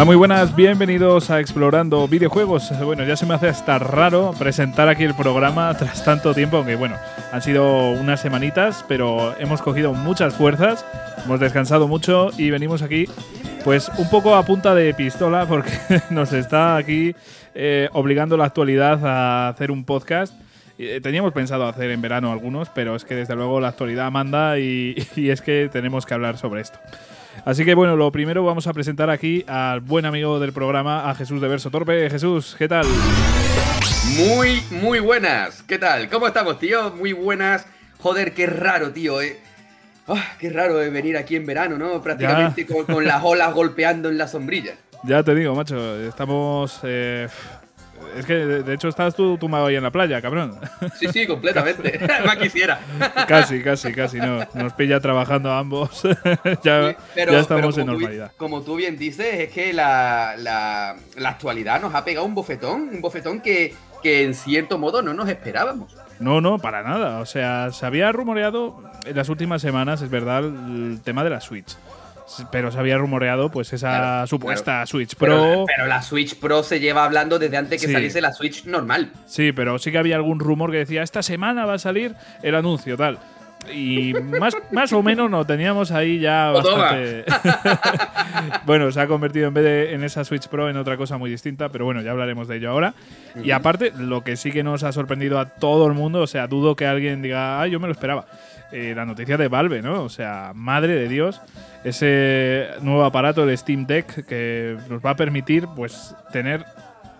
Hola, muy buenas, bienvenidos a Explorando Videojuegos. Bueno, ya se me hace hasta raro presentar aquí el programa tras tanto tiempo, aunque bueno, han sido unas semanitas, pero hemos cogido muchas fuerzas, hemos descansado mucho y venimos aquí pues un poco a punta de pistola porque nos está aquí eh, obligando la actualidad a hacer un podcast. Eh, teníamos pensado hacer en verano algunos, pero es que desde luego la actualidad manda y, y es que tenemos que hablar sobre esto. Así que bueno, lo primero vamos a presentar aquí al buen amigo del programa, a Jesús de Verso Torpe. Jesús, ¿qué tal? Muy, muy buenas. ¿Qué tal? ¿Cómo estamos, tío? Muy buenas. Joder, qué raro, tío, eh. Ah, qué raro de venir aquí en verano, ¿no? Prácticamente con, con, las olas golpeando en la sombrilla. Ya te digo, macho, estamos... Eh, es que de hecho estás tú tumbado ahí en la playa, cabrón. Sí, sí, completamente. Más quisiera. Casi, casi, casi, no. Nos pilla trabajando ambos. ya, pero, ya estamos en tú- normalidad. como tú bien dices, es que la, la- la actualidad nos ha pegado un bofetón, un bofetón que, que en cierto modo no nos esperábamos. No, no, para nada. O sea, se había rumoreado en las últimas semanas, es verdad, el tema de la Switch. Pero se había rumoreado, pues, esa Claro, supuesta Switch Pro. pero la Switch Pro se lleva hablando desde antes que Sí. saliese la Switch normal. Sí, pero sí que había algún rumor que decía, esta semana va a salir el anuncio, tal. Y más, más o menos lo teníamos ahí ya bastante. bueno, se ha convertido en vez de en esa Switch Pro en otra cosa muy distinta, pero bueno, ya hablaremos de ello ahora. Y aparte, lo que sí que nos ha sorprendido a todo el mundo, o sea, dudo que alguien diga, ah, yo me lo esperaba. Eh, la noticia de Valve, ¿no? O sea, madre de Dios, ese nuevo aparato, el Steam Deck, que nos va a permitir, pues, tener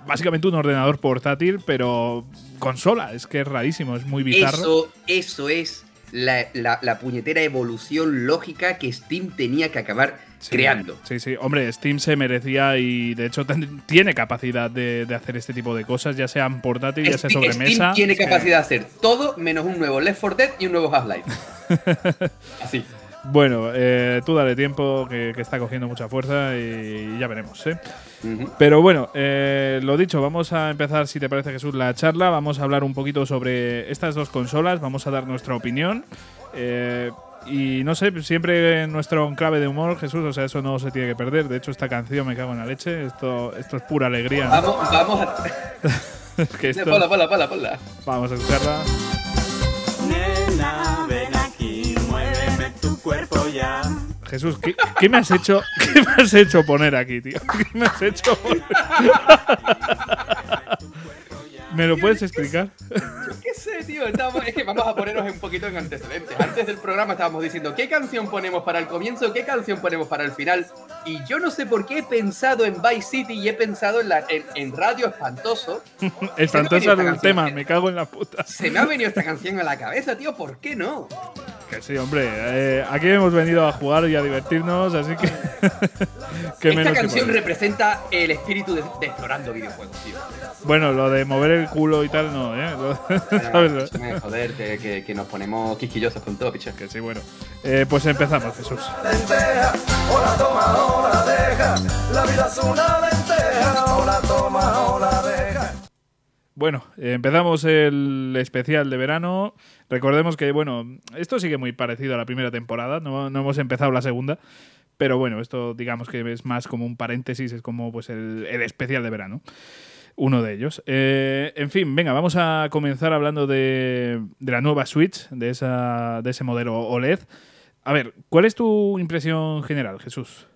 básicamente un ordenador portátil, pero consola. Es que es rarísimo, es muy bizarro. Eso, eso es la, puñetera evolución lógica que Steam tenía que acabar Sí, creando. Sí, sí. Hombre, Steam se merecía y de hecho tiene capacidad de, de hacer este tipo de cosas, ya sean portátil, ya sea Steam, sobre Steam tiene capacidad de hacer todo menos un nuevo Left 4 Dead y un nuevo Half-Life. Así. Bueno, eh, tú dale tiempo, que, que está cogiendo mucha fuerza y ya veremos, ¿eh? Pero bueno, eh, lo dicho, vamos a empezar, si te parece Jesús, la charla. Vamos a hablar un poquito sobre estas dos consolas, vamos a dar nuestra opinión. eh, y no sé, siempre en nuestro enclave de humor, Jesús, o sea, eso no se tiene que perder. De hecho, esta canción me cago en la leche. Esto, esto es pura alegría. ¿no? Vamos, vamos a. Es que esto- Ponla, ponla, ponla, ponla. vamos a escucharla. Nena, ven aquí, muéveme tu cuerpo ya. Jesús, ¿qué, qué me has hecho? ¿Qué me has hecho poner aquí, tío? ¿Qué me has hecho poner? ¿Me lo puedes explicar? ¿Qué sé, tío? Estábamos- es que vamos a ponernos un poquito en antecedentes. Antes del programa estábamos diciendo qué canción ponemos para el comienzo, qué canción ponemos para el final. Y yo no sé por qué he pensado en Vice City y he pensado en, la, en, en Radio Espantoso. Espantosa esta el tema, me cago en la puta. Se me ha venido esta canción a la cabeza, tío. ¿Por qué no? Que sí, hombre. eh, aquí hemos venido a jugar y a divertirnos, así que. que Esta menos que canción poner. representa el espíritu de, de explorando videojuegos, tío. Bueno, lo de mover el culo y tal, no, ¿eh? Lo- Bueno, ¿sabes? escúchame, joder, que, que- que nos ponemos quisquillosos con todo, picha. Que sí, bueno. Eh, pues empezamos, Jesús. lenteja, o la toma o la deja. La vida es una lenteja, o la toma o la deja. Bueno, empezamos el especial de verano. Recordemos que, bueno, esto sigue muy parecido a la primera temporada, no, no hemos empezado la segunda, pero bueno, esto digamos que es más como un paréntesis, es como pues el, el especial de verano. Uno de ellos. Eh, en fin, venga, vamos a comenzar hablando de, de la nueva Switch, de, esa, de ese modelo OLED. A ver, ¿cuál es tu impresión general, Jesús?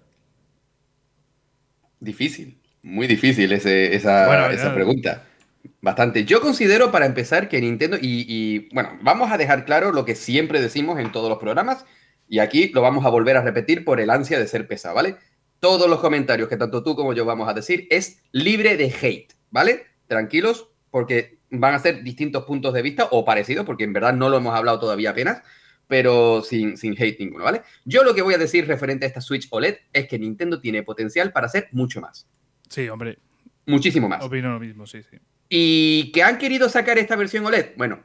Difícil, muy difícil ese- esa, Bueno, esa ya. pregunta. Bastante. Yo considero para empezar que Nintendo, y, y, bueno, vamos a dejar claro lo que siempre decimos en todos los programas, y aquí lo vamos a volver a repetir por el ansia de ser pesado, ¿vale? Todos los comentarios que tanto tú como yo vamos a decir es libre de hate, ¿vale? Tranquilos, porque van a ser distintos puntos de vista o parecidos, porque en verdad no lo hemos hablado todavía apenas, pero sin, sin hate ninguno, ¿vale? Yo lo que voy a decir referente a esta Switch OLED es que Nintendo tiene potencial para hacer mucho más. Sí, hombre, Muchísimo más. opino lo mismo, sí, sí. ¿Y que han querido sacar esta versión OLED? Bueno,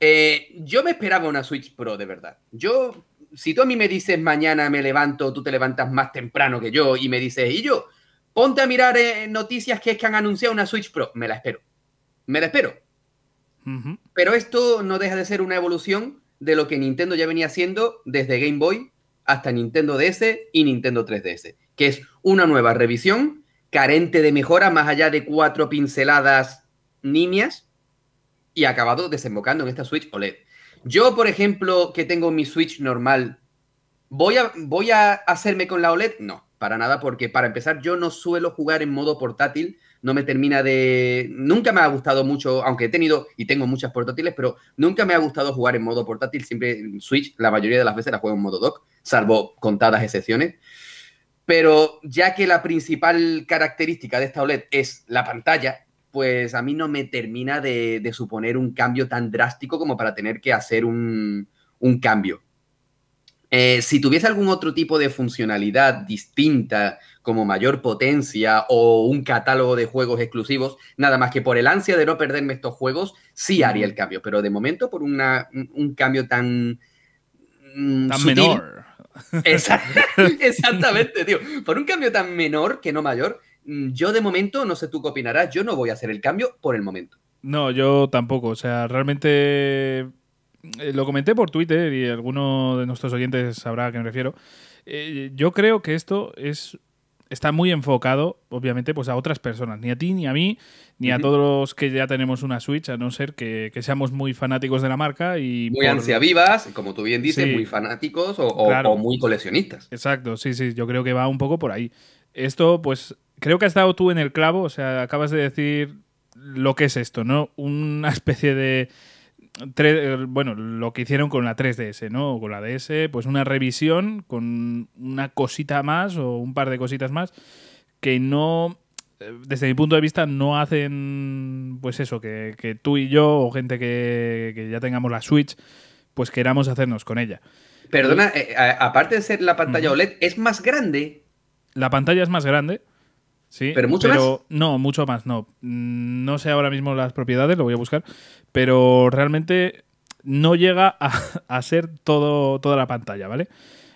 eh, yo me esperaba una Switch Pro de verdad. Yo, si tú a mí me dices mañana me levanto, tú te levantas más temprano que yo y me dices, y yo, ponte a mirar eh, noticias que es que han anunciado una Switch Pro, me la espero. Me la espero. Pero esto no deja de ser una evolución de lo que Nintendo ya venía haciendo desde Game Boy hasta Nintendo DS y Nintendo 3DS, que es una nueva revisión carente de mejora más allá de cuatro pinceladas nimias y acabado desembocando en esta Switch OLED. Yo, por ejemplo, que tengo mi Switch normal, ¿voy a, ¿voy a hacerme con la OLED? No, para nada, porque para empezar yo no suelo jugar en modo portátil, no me termina de... Nunca me ha gustado mucho, aunque he tenido y tengo muchas portátiles, pero nunca me ha gustado jugar en modo portátil, siempre en Switch la mayoría de las veces la juego en modo dock, salvo contadas excepciones. Pero ya que la principal característica de esta OLED es la pantalla, pues a mí no me termina de, de suponer un cambio tan drástico como para tener que hacer un, un cambio. Eh, si tuviese algún otro tipo de funcionalidad distinta, como mayor potencia o un catálogo de juegos exclusivos, nada más que por el ansia de no perderme estos juegos, sí haría el cambio. Pero de momento, por una, un, cambio tan. mm, Tan sutil- menor. Exa- Exactamente, tío. Por un cambio tan menor que no mayor, mm, yo de momento, no sé tú qué opinarás, yo no voy a hacer el cambio por el momento. No, yo tampoco. O sea, realmente lo comenté por Twitter y alguno de nuestros oyentes sabrá a qué me refiero. Eh, yo creo que esto es está muy enfocado, obviamente, pues a otras personas. Ni a ti, ni a mí, ni a todos los que ya tenemos una Switch, a no ser que, que seamos muy fanáticos de la marca y Muy por- ansia vivas, como tú bien dices, Sí. muy fanáticos o, o- Claro. o muy coleccionistas. Exacto, sí, sí, yo creo que va un poco por ahí. Esto, pues, creo que has dado tú en el clavo, o sea, acabas de decir lo que es esto, ¿no? Una especie de... tre- Bueno, lo que hicieron con la 3DS, ¿no? O Con la DS, pues una revisión con una cosita más o un par de cositas más que no, eh, desde mi punto de vista, no hacen, pues eso, que, que tú y yo o gente que, que ya tengamos la Switch, pues queramos hacernos con ella. Perdona, eh, aparte de ser la pantalla. OLED, es más grande. La pantalla es más grande. Sí, ¿Pero mucho No, mucho más, no. Mm, No sé ahora mismo las propiedades, lo voy a buscar. Pero realmente no llega a, a ser todo, toda la pantalla, ¿vale?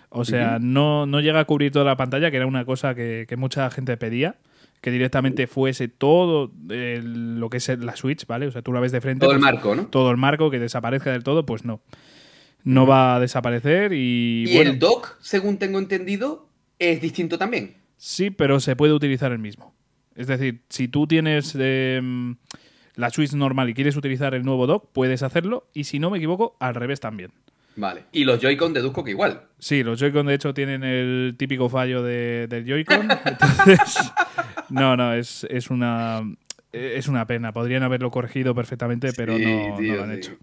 O sea, no, no llega a cubrir toda la pantalla, que era una cosa que, que mucha gente pedía. Que directamente fuese todo eh, lo que es la Switch, ¿vale? O sea, tú la ves de frente. Todo el pues, marco, ¿no? todo el marco, que desaparezca del todo, pues no. No va a desaparecer y. Y bueno, el dock, según tengo entendido, es distinto también. Sí, pero se puede utilizar el mismo. Es decir, si tú tienes em, la Switch normal y quieres utilizar el nuevo dock, puedes hacerlo. Y si no me equivoco, al revés también. Vale. Y los Joy-Con deduzco que igual. Sí, los Joy-Con de hecho tienen el típico fallo de- del Joy-Con. Entonces, no, no, es, es una es una pena. Podrían haberlo corregido perfectamente, pero Sí, no, lo han hecho.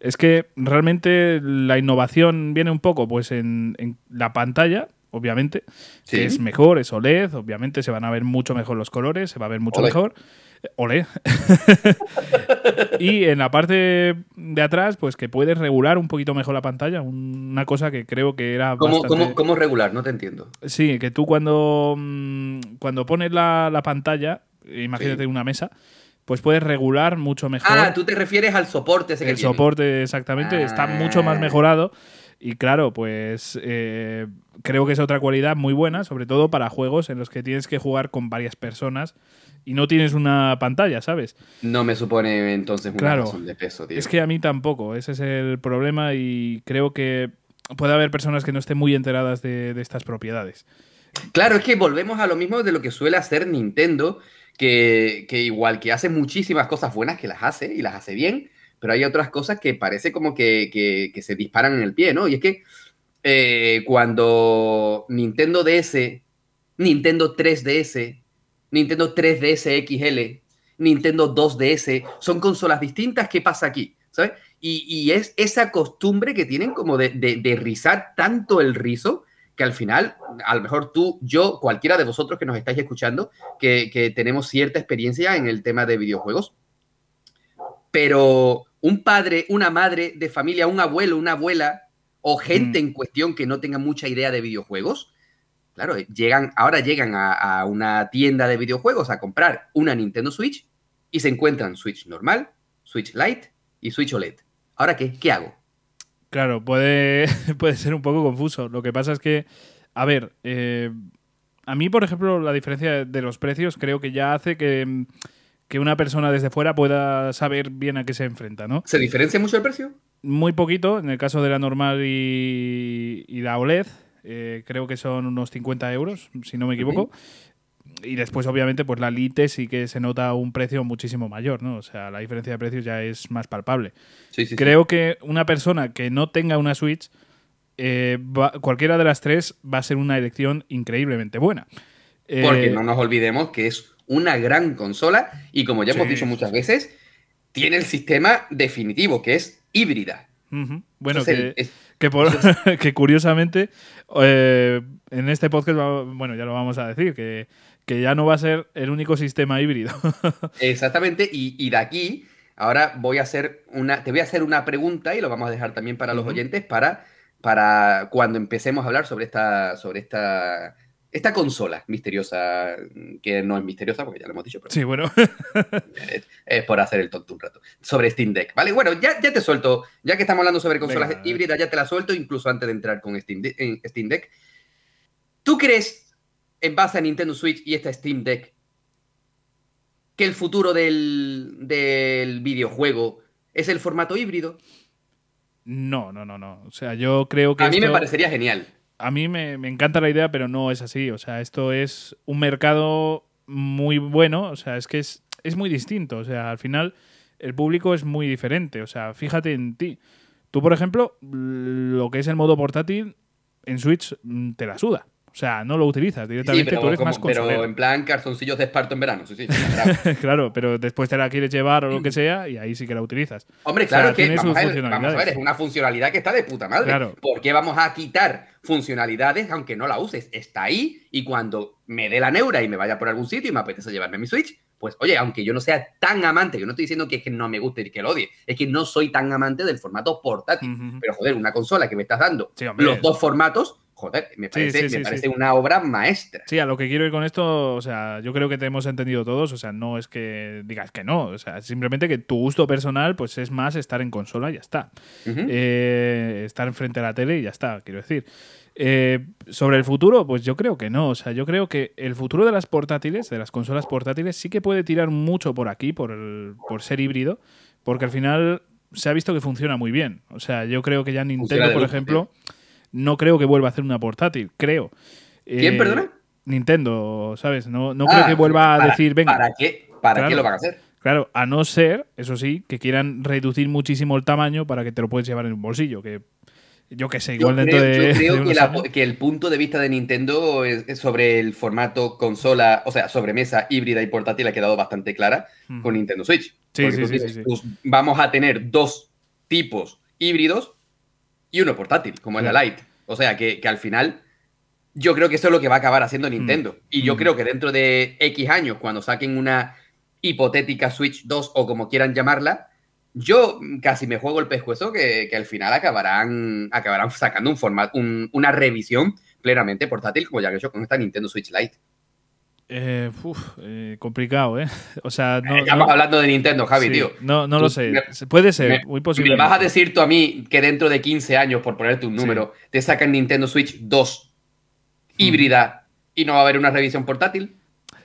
Es que realmente la innovación viene un poco pues en, en la pantalla, obviamente, Sí. que es mejor, es OLED, obviamente se van a ver mucho mejor los colores, se va a ver mucho Ole. mejor. Eh, OLED. y en la parte de atrás, pues que puedes regular un poquito mejor la pantalla, una cosa que creo que era ¿Cómo, bastante... cómo- cómo regular? No te entiendo. Sí, que tú cuando, mm, cuando pones la, la pantalla, imagínate Sí. una mesa, pues puedes regular mucho mejor. Ah, tú te refieres al soporte ese el soporte exactamente está mucho más Ah. mejorado y claro pues eh, creo que es otra cualidad muy buena sobre todo para juegos en los que tienes que jugar con varias personas y no tienes una pantalla sabes No me supone entonces una Claro. razón de peso, tío. es que a mí tampoco ese es el problema y creo que puede haber personas que no estén muy enteradas de, de estas propiedades Claro, es que volvemos a lo mismo de lo que suele hacer Nintendo, que, que igual que hace muchísimas cosas buenas que las hace y las hace bien, pero hay otras cosas que parece como que, que- que se disparan en el pie, ¿no? Y es que eh, cuando Nintendo DS, Nintendo 3DS, Nintendo 3DS XL, Nintendo 2DS, son consolas distintas, ¿qué pasa aquí? ¿Sabes? Y, es esa costumbre que tienen como de, de, de rizar tanto el rizo que al final, a lo mejor tú, yo, cualquiera de vosotros que nos estáis escuchando, que, que tenemos cierta experiencia en el tema de videojuegos, pero un padre, una madre de familia, un abuelo, una abuela o gente Mm. en cuestión que no tenga mucha idea de videojuegos, claro, llegan, ahora llegan a, a una tienda de videojuegos a comprar una Nintendo Switch y se encuentran Switch normal, Switch Lite y Switch OLED. ¿Ahora qué? ¿Qué hago? Claro, puede, puede ser un poco confuso. Lo que pasa es que, a ver, eh, a mí, por ejemplo, la diferencia de los precios creo que ya hace que, mm, que una persona desde fuera pueda saber bien a qué se enfrenta, ¿no? ¿Se diferencia mucho el precio? Muy poquito, en el caso de la normal y, y la OLED, eh, creo que son unos 50 euros, si no me equivoco. y después, obviamente, pues la Lite sí que se nota un precio muchísimo mayor, ¿no? O sea, la diferencia de precios ya es más palpable. Sí, sí, sí. Creo que una persona que no tenga una Switch, eh, va- cualquiera de las tres va a ser una elección increíblemente buena. Eh, Porque no nos olvidemos que es una gran consola y como ya hemos dicho muchas veces, tiene el sistema definitivo, que es híbrida. Bueno, que, es- que, por- que curiosamente, eh, en este podcast, bueno, ya lo vamos a decir, que, que ya no va a ser el único sistema híbrido. exactamente, y, y de aquí, ahora voy a hacer una, te voy a hacer una pregunta y lo vamos a dejar también para los oyentes para, para cuando empecemos a hablar sobre esta, sobre esta, esta consola misteriosa, que no es misteriosa porque ya lo hemos dicho, pero sí, bueno. es, es por hacer el tonto un rato. Sobre Steam Deck, ¿vale? Bueno, ya, ya te suelto, ya que estamos hablando sobre consolas Venga. híbridas, ya te la suelto, incluso antes de entrar con Steam, De- en Steam Deck. ¿Tú crees, en base a Nintendo Switch y esta Steam Deck, que el futuro del, del videojuego es el formato híbrido? No, no, no, no. O sea, yo creo que. A mí me parecería genial. A mí me, encanta la idea, pero no es así. O sea, esto es un mercado muy bueno. O sea, es que es, es muy distinto. O sea, al final el público es muy diferente. O sea, fíjate en ti. Tú, por ejemplo, lo que es el modo portátil en Switch mm, te la suda. O sea, no lo utilizas Sí, directamente, pero, tú eres como- más pero consolero. en plan calzoncillos de esparto en verano. Sí, sí, claro. claro, pero después te la quieres llevar o lo que sea y ahí sí que la utilizas. Hombre, O sea, claro, es que vamos a, ver, vamos a funcionalidades. ver, es una funcionalidad que está de puta madre. Claro. ¿Por qué vamos a quitar funcionalidades aunque no la uses? Está ahí y cuando me dé la neura y me vaya por algún sitio y me apetece llevarme mi Switch, pues oye, aunque yo no sea tan amante, que no estoy diciendo que, es que no me guste y que lo odie, es que no soy tan amante del formato portátil. Pero joder, una consola que me estás dando Sí, hombre. los dos formatos, joder, me parece, sí, me sí, parece una obra maestra. Sí, a lo que quiero ir con esto, o sea, yo creo que te hemos entendido todos, o sea, no es que digas que no, o sea, simplemente que tu gusto personal, pues es más estar en consola y ya está. Eh, estar enfrente a la tele y ya está, quiero decir. Eh, sobre el futuro, pues yo creo que no, o sea, yo creo que el futuro de las portátiles, de las consolas portátiles, sí que puede tirar mucho por aquí, por, el- por ser híbrido, porque al final se ha visto que funciona muy bien. O sea, yo creo que ya Nintendo, por ejemplo, no creo que vuelva a hacer una portátil, creo. ¿Quién, Eh, perdona? Nintendo, ¿sabes? No, no Ah, creo que vuelva a decir, venga, ¿Para qué? ¿Para Claro. qué lo van a hacer? claro, a no ser, eso sí, que quieran reducir muchísimo el tamaño para que te lo puedes llevar en un bolsillo, que yo qué sé, Yo igual dentro creo, de, yo de creo que, la- el punto de vista de Nintendo es- es sobre el formato consola, o sea, sobremesa híbrida y portátil ha quedado bastante clara Ujú. con Nintendo Switch. Sí, Porque sí, tú sí, dices, sí, sí. pues, vamos a tener dos tipos híbridos y uno portátil, como es la Claro. Lite. O sea, que, que al final yo creo que eso es lo que va a acabar haciendo Nintendo. Y yo Mm. creo que dentro de X años, cuando saquen una hipotética Switch 2 o como quieran llamarla, yo casi me juego el pescuezo que, que al final acabarán, acabarán sacando un formato, un- una revisión plenamente portátil, como ya han hecho con esta Nintendo Switch Lite. Eh, uf, eh, complicado, ¿eh? O sea, no, Eh, Estamos no- hablando de Nintendo, Javi, sí, tío. no, no Tú- lo sé. me- Puede ser, me- muy ¿Me posible. vas a decir tú a mí que dentro de 15 años, por ponerte un número, te sacan Nintendo Switch 2 híbrida y no va a haber una revisión portátil?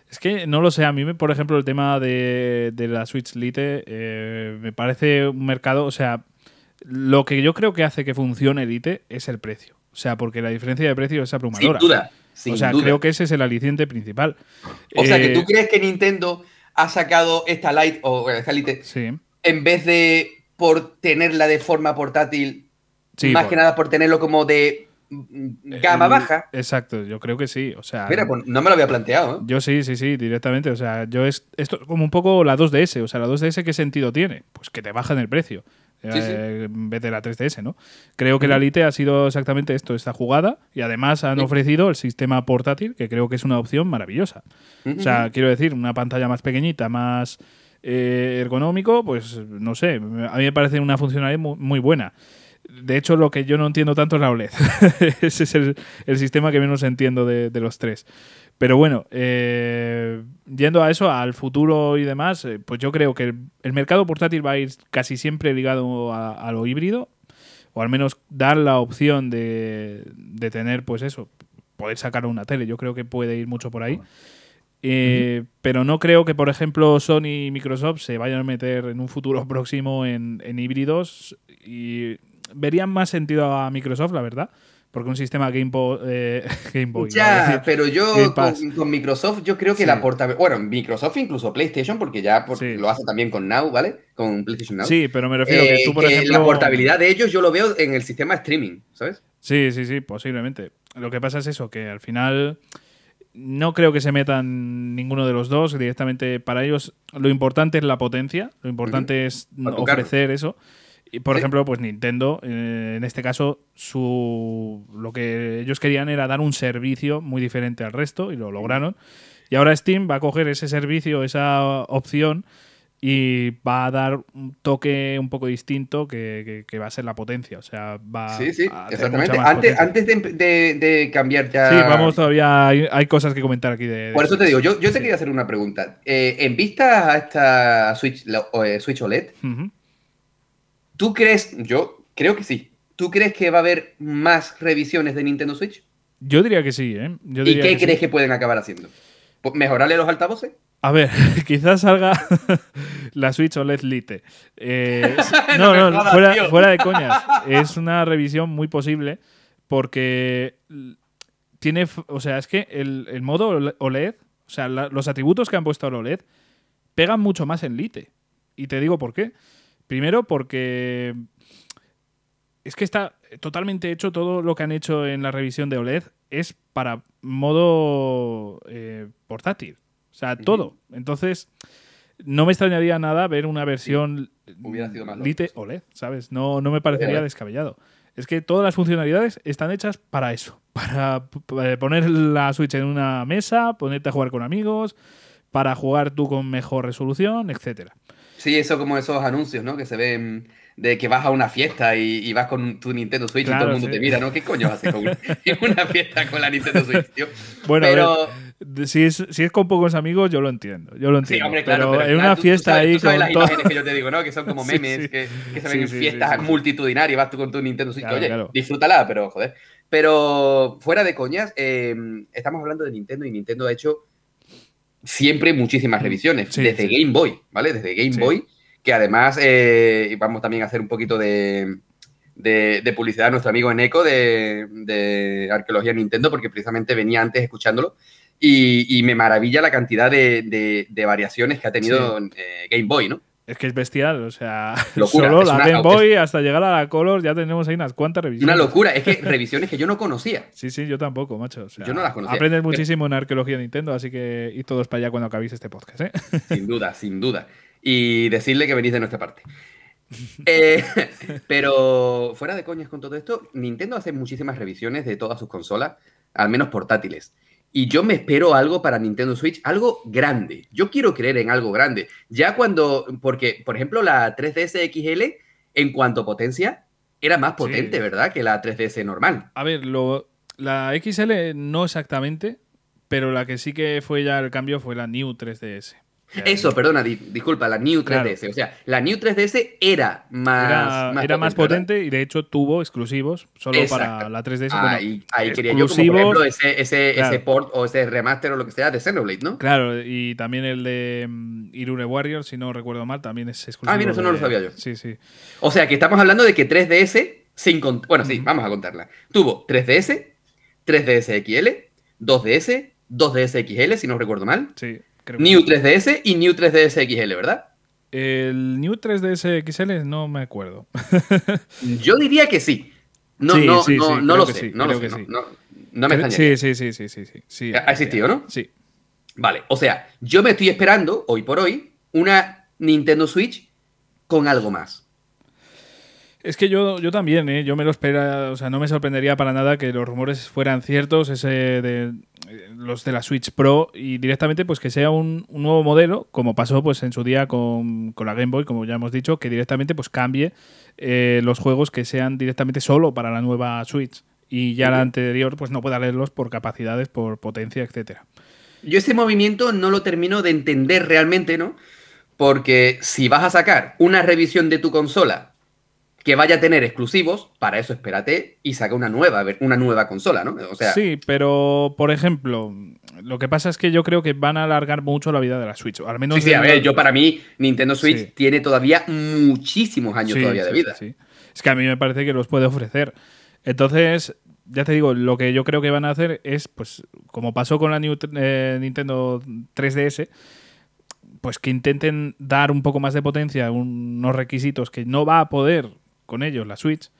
Es que no lo sé, a mí, me- por ejemplo, el tema de, de la Switch Lite eh, me parece un mercado, o sea, lo que yo creo que hace que funcione Lite es el precio. O sea, porque la diferencia de precio es Sin abrumadora. duda. Sin o sea, duda. creo que ese es el aliciente principal. O sea, que Eh, tú crees que Nintendo ha sacado esta Lite o bueno, esta Lite Sí, en vez de por tenerla de forma portátil, sí. más por- que nada por tenerlo como de gama el- baja. Exacto, yo creo que sí. O sea, Mira, pues no me lo había planteado. ¿eh? Yo sí, sí, sí, directamente. O sea, yo es esto es como un poco la 2DS. O sea, la 2DS, ¿qué sentido tiene? Pues que te bajan el precio. Sí, sí. eh, En vez de la 3DS, ¿no? Creo que la Lite ha sido exactamente esto, esta jugada. Y además han ofrecido el sistema portátil, que creo que es una opción maravillosa. O sea, quiero decir, una pantalla más pequeñita, más eh, ergonómico, pues no sé. A mí me parece una funcionalidad mu- muy, buena. De hecho, lo que yo no entiendo tanto es la OLED. Ese es el, el sistema que menos entiendo de, de los tres. Pero bueno, eh, yendo a eso, al futuro y demás, eh, pues yo creo que el, el mercado portátil va a ir casi siempre ligado a, a lo híbrido, o al menos dar la opción de, de tener, pues eso, poder sacar una tele. Yo creo que puede ir mucho por ahí. Eh, Pero no creo que, por ejemplo, Sony y Microsoft se vayan a meter en un futuro próximo en, en híbridos y verían más sentido a Microsoft, la verdad, porque un sistema Game Boy, eh, Game Boy, Ya, decir, pero yo con, Microsoft, yo creo que Sí. la portabilidad. Bueno, Microsoft, incluso PlayStation, porque ya por- Sí. lo hace también con Now, ¿vale? Con PlayStation Now. Sí, pero me refiero Eh, que tú, por que ejemplo. La portabilidad de ellos yo lo veo en el sistema streaming, ¿sabes? Sí, sí, sí, posiblemente. Lo que pasa es eso, que al final no creo que se metan ninguno de los dos. Directamente para ellos lo importante es la potencia, lo importante es ofrecer eso. Y por Sí. ejemplo, pues Nintendo, eh, en este caso, su lo que ellos querían era dar un servicio muy diferente al resto y lo lograron. Y ahora Steam va a coger ese servicio, esa opción y va a dar un toque un poco distinto que, que- que va a ser la potencia. O sea, va Sí, sí, a exactamente. Antes, antes de, de- de cambiar ya. Sí, vamos todavía. Hay, hay cosas que comentar aquí de. de Por eso te digo, yo, yo te Sí. quería hacer una pregunta. Eh, en vista a esta Switch, la- eh, Switch OLED. ¿Tú crees, yo creo que sí, ¿tú crees que va a haber más revisiones de Nintendo Switch? Yo diría que sí, ¿eh? Yo ¿Y qué que sí. crees que pueden acabar haciendo? ¿Mejorarle los altavoces? A ver, quizás salga la Switch OLED Lite. Eh, no, No fuera, de coñas. Es una revisión muy posible porque tiene. O sea, es que el, el modo OLE- OLED, o sea, la- los atributos que han puesto al OLED pegan mucho más en Lite. Y te digo por qué. Primero porque es que está totalmente hecho todo lo que han hecho en la revisión de OLED es para modo eh, portátil. O sea, todo. Entonces, no me extrañaría nada ver una versión Hubiera sido más Lite OLED, ¿sabes? No, no me parecería descabellado. Es que todas las funcionalidades están hechas para eso. Para eh, poner la Switch en una mesa, ponerte a jugar con amigos, para jugar tú con mejor resolución, etcétera. Sí, eso como esos anuncios, ¿no? Que se ven de que vas a una fiesta y, y vas con tu Nintendo Switch y todo el mundo sí. te mira, ¿no? ¿Qué coño haces con una, fiesta con la Nintendo Switch, tío? Bueno, pero... Si es, si es con pocos amigos, yo lo entiendo. Yo lo Sí, entiendo. hombre, claro, pero, pero en claro, una tú- tú fiesta sabes- ahí tú sabes con las todo. imágenes que yo te digo, ¿no? Que son como Sí, memes, sí. Que, que se Sí, ven en sí, sí, fiestas sí, sí. multitudinarias, vas tú con tu Nintendo Switch. Oye, disfrútala, pero joder. Pero fuera de coñas, eh, estamos hablando de Nintendo y Nintendo ha hecho siempre muchísimas revisiones, Mm. Sí, desde sí. Game Boy, ¿vale? Desde Game Sí. Boy, que además eh, vamos también a hacer un poquito de, de, de publicidad a nuestro amigo Eneco de, de Arqueología Nintendo, porque precisamente venía antes escuchándolo. Y, y me maravilla la cantidad de, de- de variaciones que ha tenido eh, Game Boy, ¿no? Es que es bestial, o sea, Locura, solo la Game Boy hasta llegar a la Color ya tenemos ahí unas cuantas revisiones. Una locura, es que revisiones que yo no conocía. Sí, sí, yo tampoco, macho. o sea, Yo no las conocía. Aprendes Pero- muchísimo en arqueología Nintendo, así que id todos para allá cuando acabéis este podcast, ¿eh? Sin duda, sin duda. Y decirle que venís de nuestra parte. Eh, pero fuera de coñas con todo esto, Nintendo hace muchísimas revisiones de todas sus consolas, al menos portátiles. Y yo me espero algo para Nintendo Switch, algo grande. Yo quiero creer en algo grande. Ya cuando, porque, por ejemplo, la 3DS XL, en cuanto a potencia, era más potente, Sí. ¿verdad? Que la 3DS normal. A ver, lo, la XL no exactamente, pero la que sí que fue ya el cambio fue la New 3DS. Eso, perdona, di- disculpa, la New 3DS. Claro. O sea, la New 3DS era más, Era, era más ¿verdad? potente y de hecho tuvo exclusivos solo Exacto. para la 3DS. bueno, Ahí, ahí quería yo, como por ejemplo, ese, ese, claro. ese port o ese remaster o lo que sea de Xenoblade, ¿no? Claro, y también el de mm, Irune Warrior, si no recuerdo mal, también es exclusivo. Ah, mira, eso no de- lo sabía yo. Sí, sí. O sea, que estamos hablando de que 3DS, sin cont- bueno, sí, vamos a contarla. Tuvo 3DS, 3DS XL, 2DS, 2DS XL, si no recuerdo mal, sí creo New sí. 3DS y New 3DS XL, ¿verdad? El New 3DS XL no me acuerdo. Yo diría que sí. No, Sí, no, sí, no, sí, no creo lo sé, no lo sé, no, me extrañaría. Sí, sí, sí, sí, sí. Ha existido, ¿no? Sí. Vale, o sea, yo me estoy esperando, hoy por hoy, una Nintendo Switch con algo más. Es que yo, yo también, ¿eh? Yo me lo espera, o sea, no me sorprendería para nada que los rumores fueran ciertos, ese de eh, los de la Switch Pro, y directamente pues que sea un, un nuevo modelo, como pasó pues en su día con, con la Game Boy, como ya hemos dicho, que directamente pues cambie eh, los juegos que sean directamente solo para la nueva Switch. Y ya la anterior, pues no pueda leerlos por capacidades, por potencia, etcétera. Yo ese movimiento no lo termino de entender realmente, ¿no? Porque si vas a sacar una revisión de tu consola que vaya a tener exclusivos, para eso espérate y saca una nueva, una nueva consola, ¿no? O sea, sí, pero por ejemplo, lo que pasa es que yo creo que van a alargar mucho la vida de la Switch. Al menos sí, sí, a la- ver, yo para mí Nintendo Switch Sí. tiene todavía muchísimos años Sí, todavía de vida. sí. Es que a mí me parece que los puede ofrecer. Entonces, ya te digo, lo que yo creo que van a hacer es, pues, como pasó con la New- eh, Nintendo 3DS, pues que intenten dar un poco más de potencia, unos requisitos que no va a poder con ellos la Switch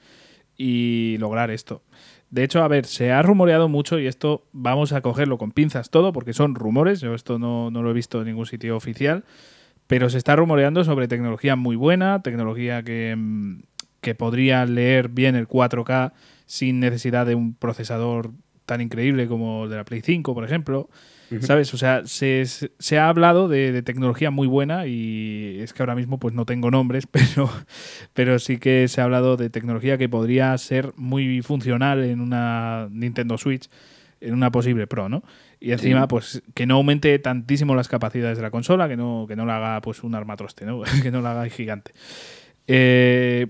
y lograr esto. De hecho, a ver, se ha rumoreado mucho y esto vamos a cogerlo con pinzas todo porque son rumores, yo esto no, no lo he visto en ningún sitio oficial, pero se está rumoreando sobre tecnología muy buena, tecnología que, mm, que podría leer bien el 4K sin necesidad de un procesador tan increíble como el de la Play 5, por ejemplo. ¿Sabes? O sea, se, se- se ha hablado de, de tecnología muy buena y es que ahora mismo pues no tengo nombres, pero, pero sí que se ha hablado de tecnología que podría ser muy funcional en una Nintendo Switch, en una posible Pro, ¿no? Y encima, Sí. pues que no aumente tantísimo las capacidades de la consola, que no, que no la haga pues un armatroste, ¿no? que no la haga gigante. Eh,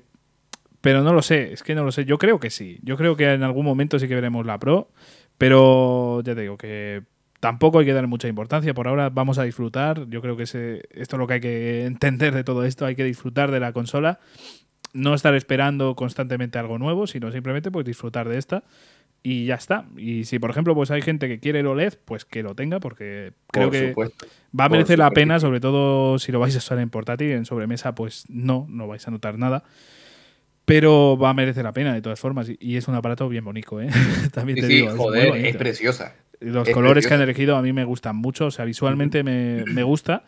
pero no lo sé, es que no lo sé. Yo creo que sí. Yo creo que en algún momento sí que veremos la Pro, pero ya te digo que tampoco hay que dar mucha importancia. Por ahora vamos a disfrutar. Yo creo que ese- esto es lo que hay que entender de todo esto. Hay que disfrutar de la consola. No estar esperando constantemente algo nuevo, sino simplemente pues disfrutar de esta. Y ya está. Y si, por ejemplo, pues hay gente que quiere el OLED, pues que lo tenga, porque creo Por que supuesto. va a merecer la pena, sobre todo si lo vais a usar en portátil, en sobremesa, pues no, no vais a notar nada. Pero va a merecer la pena de todas formas. Y- es un aparato bien bonito, ¿eh? También Sí, te sí, digo. es muy joder, es preciosa. Los es colores que han elegido a mí me gustan mucho. O sea, visualmente me, me gusta.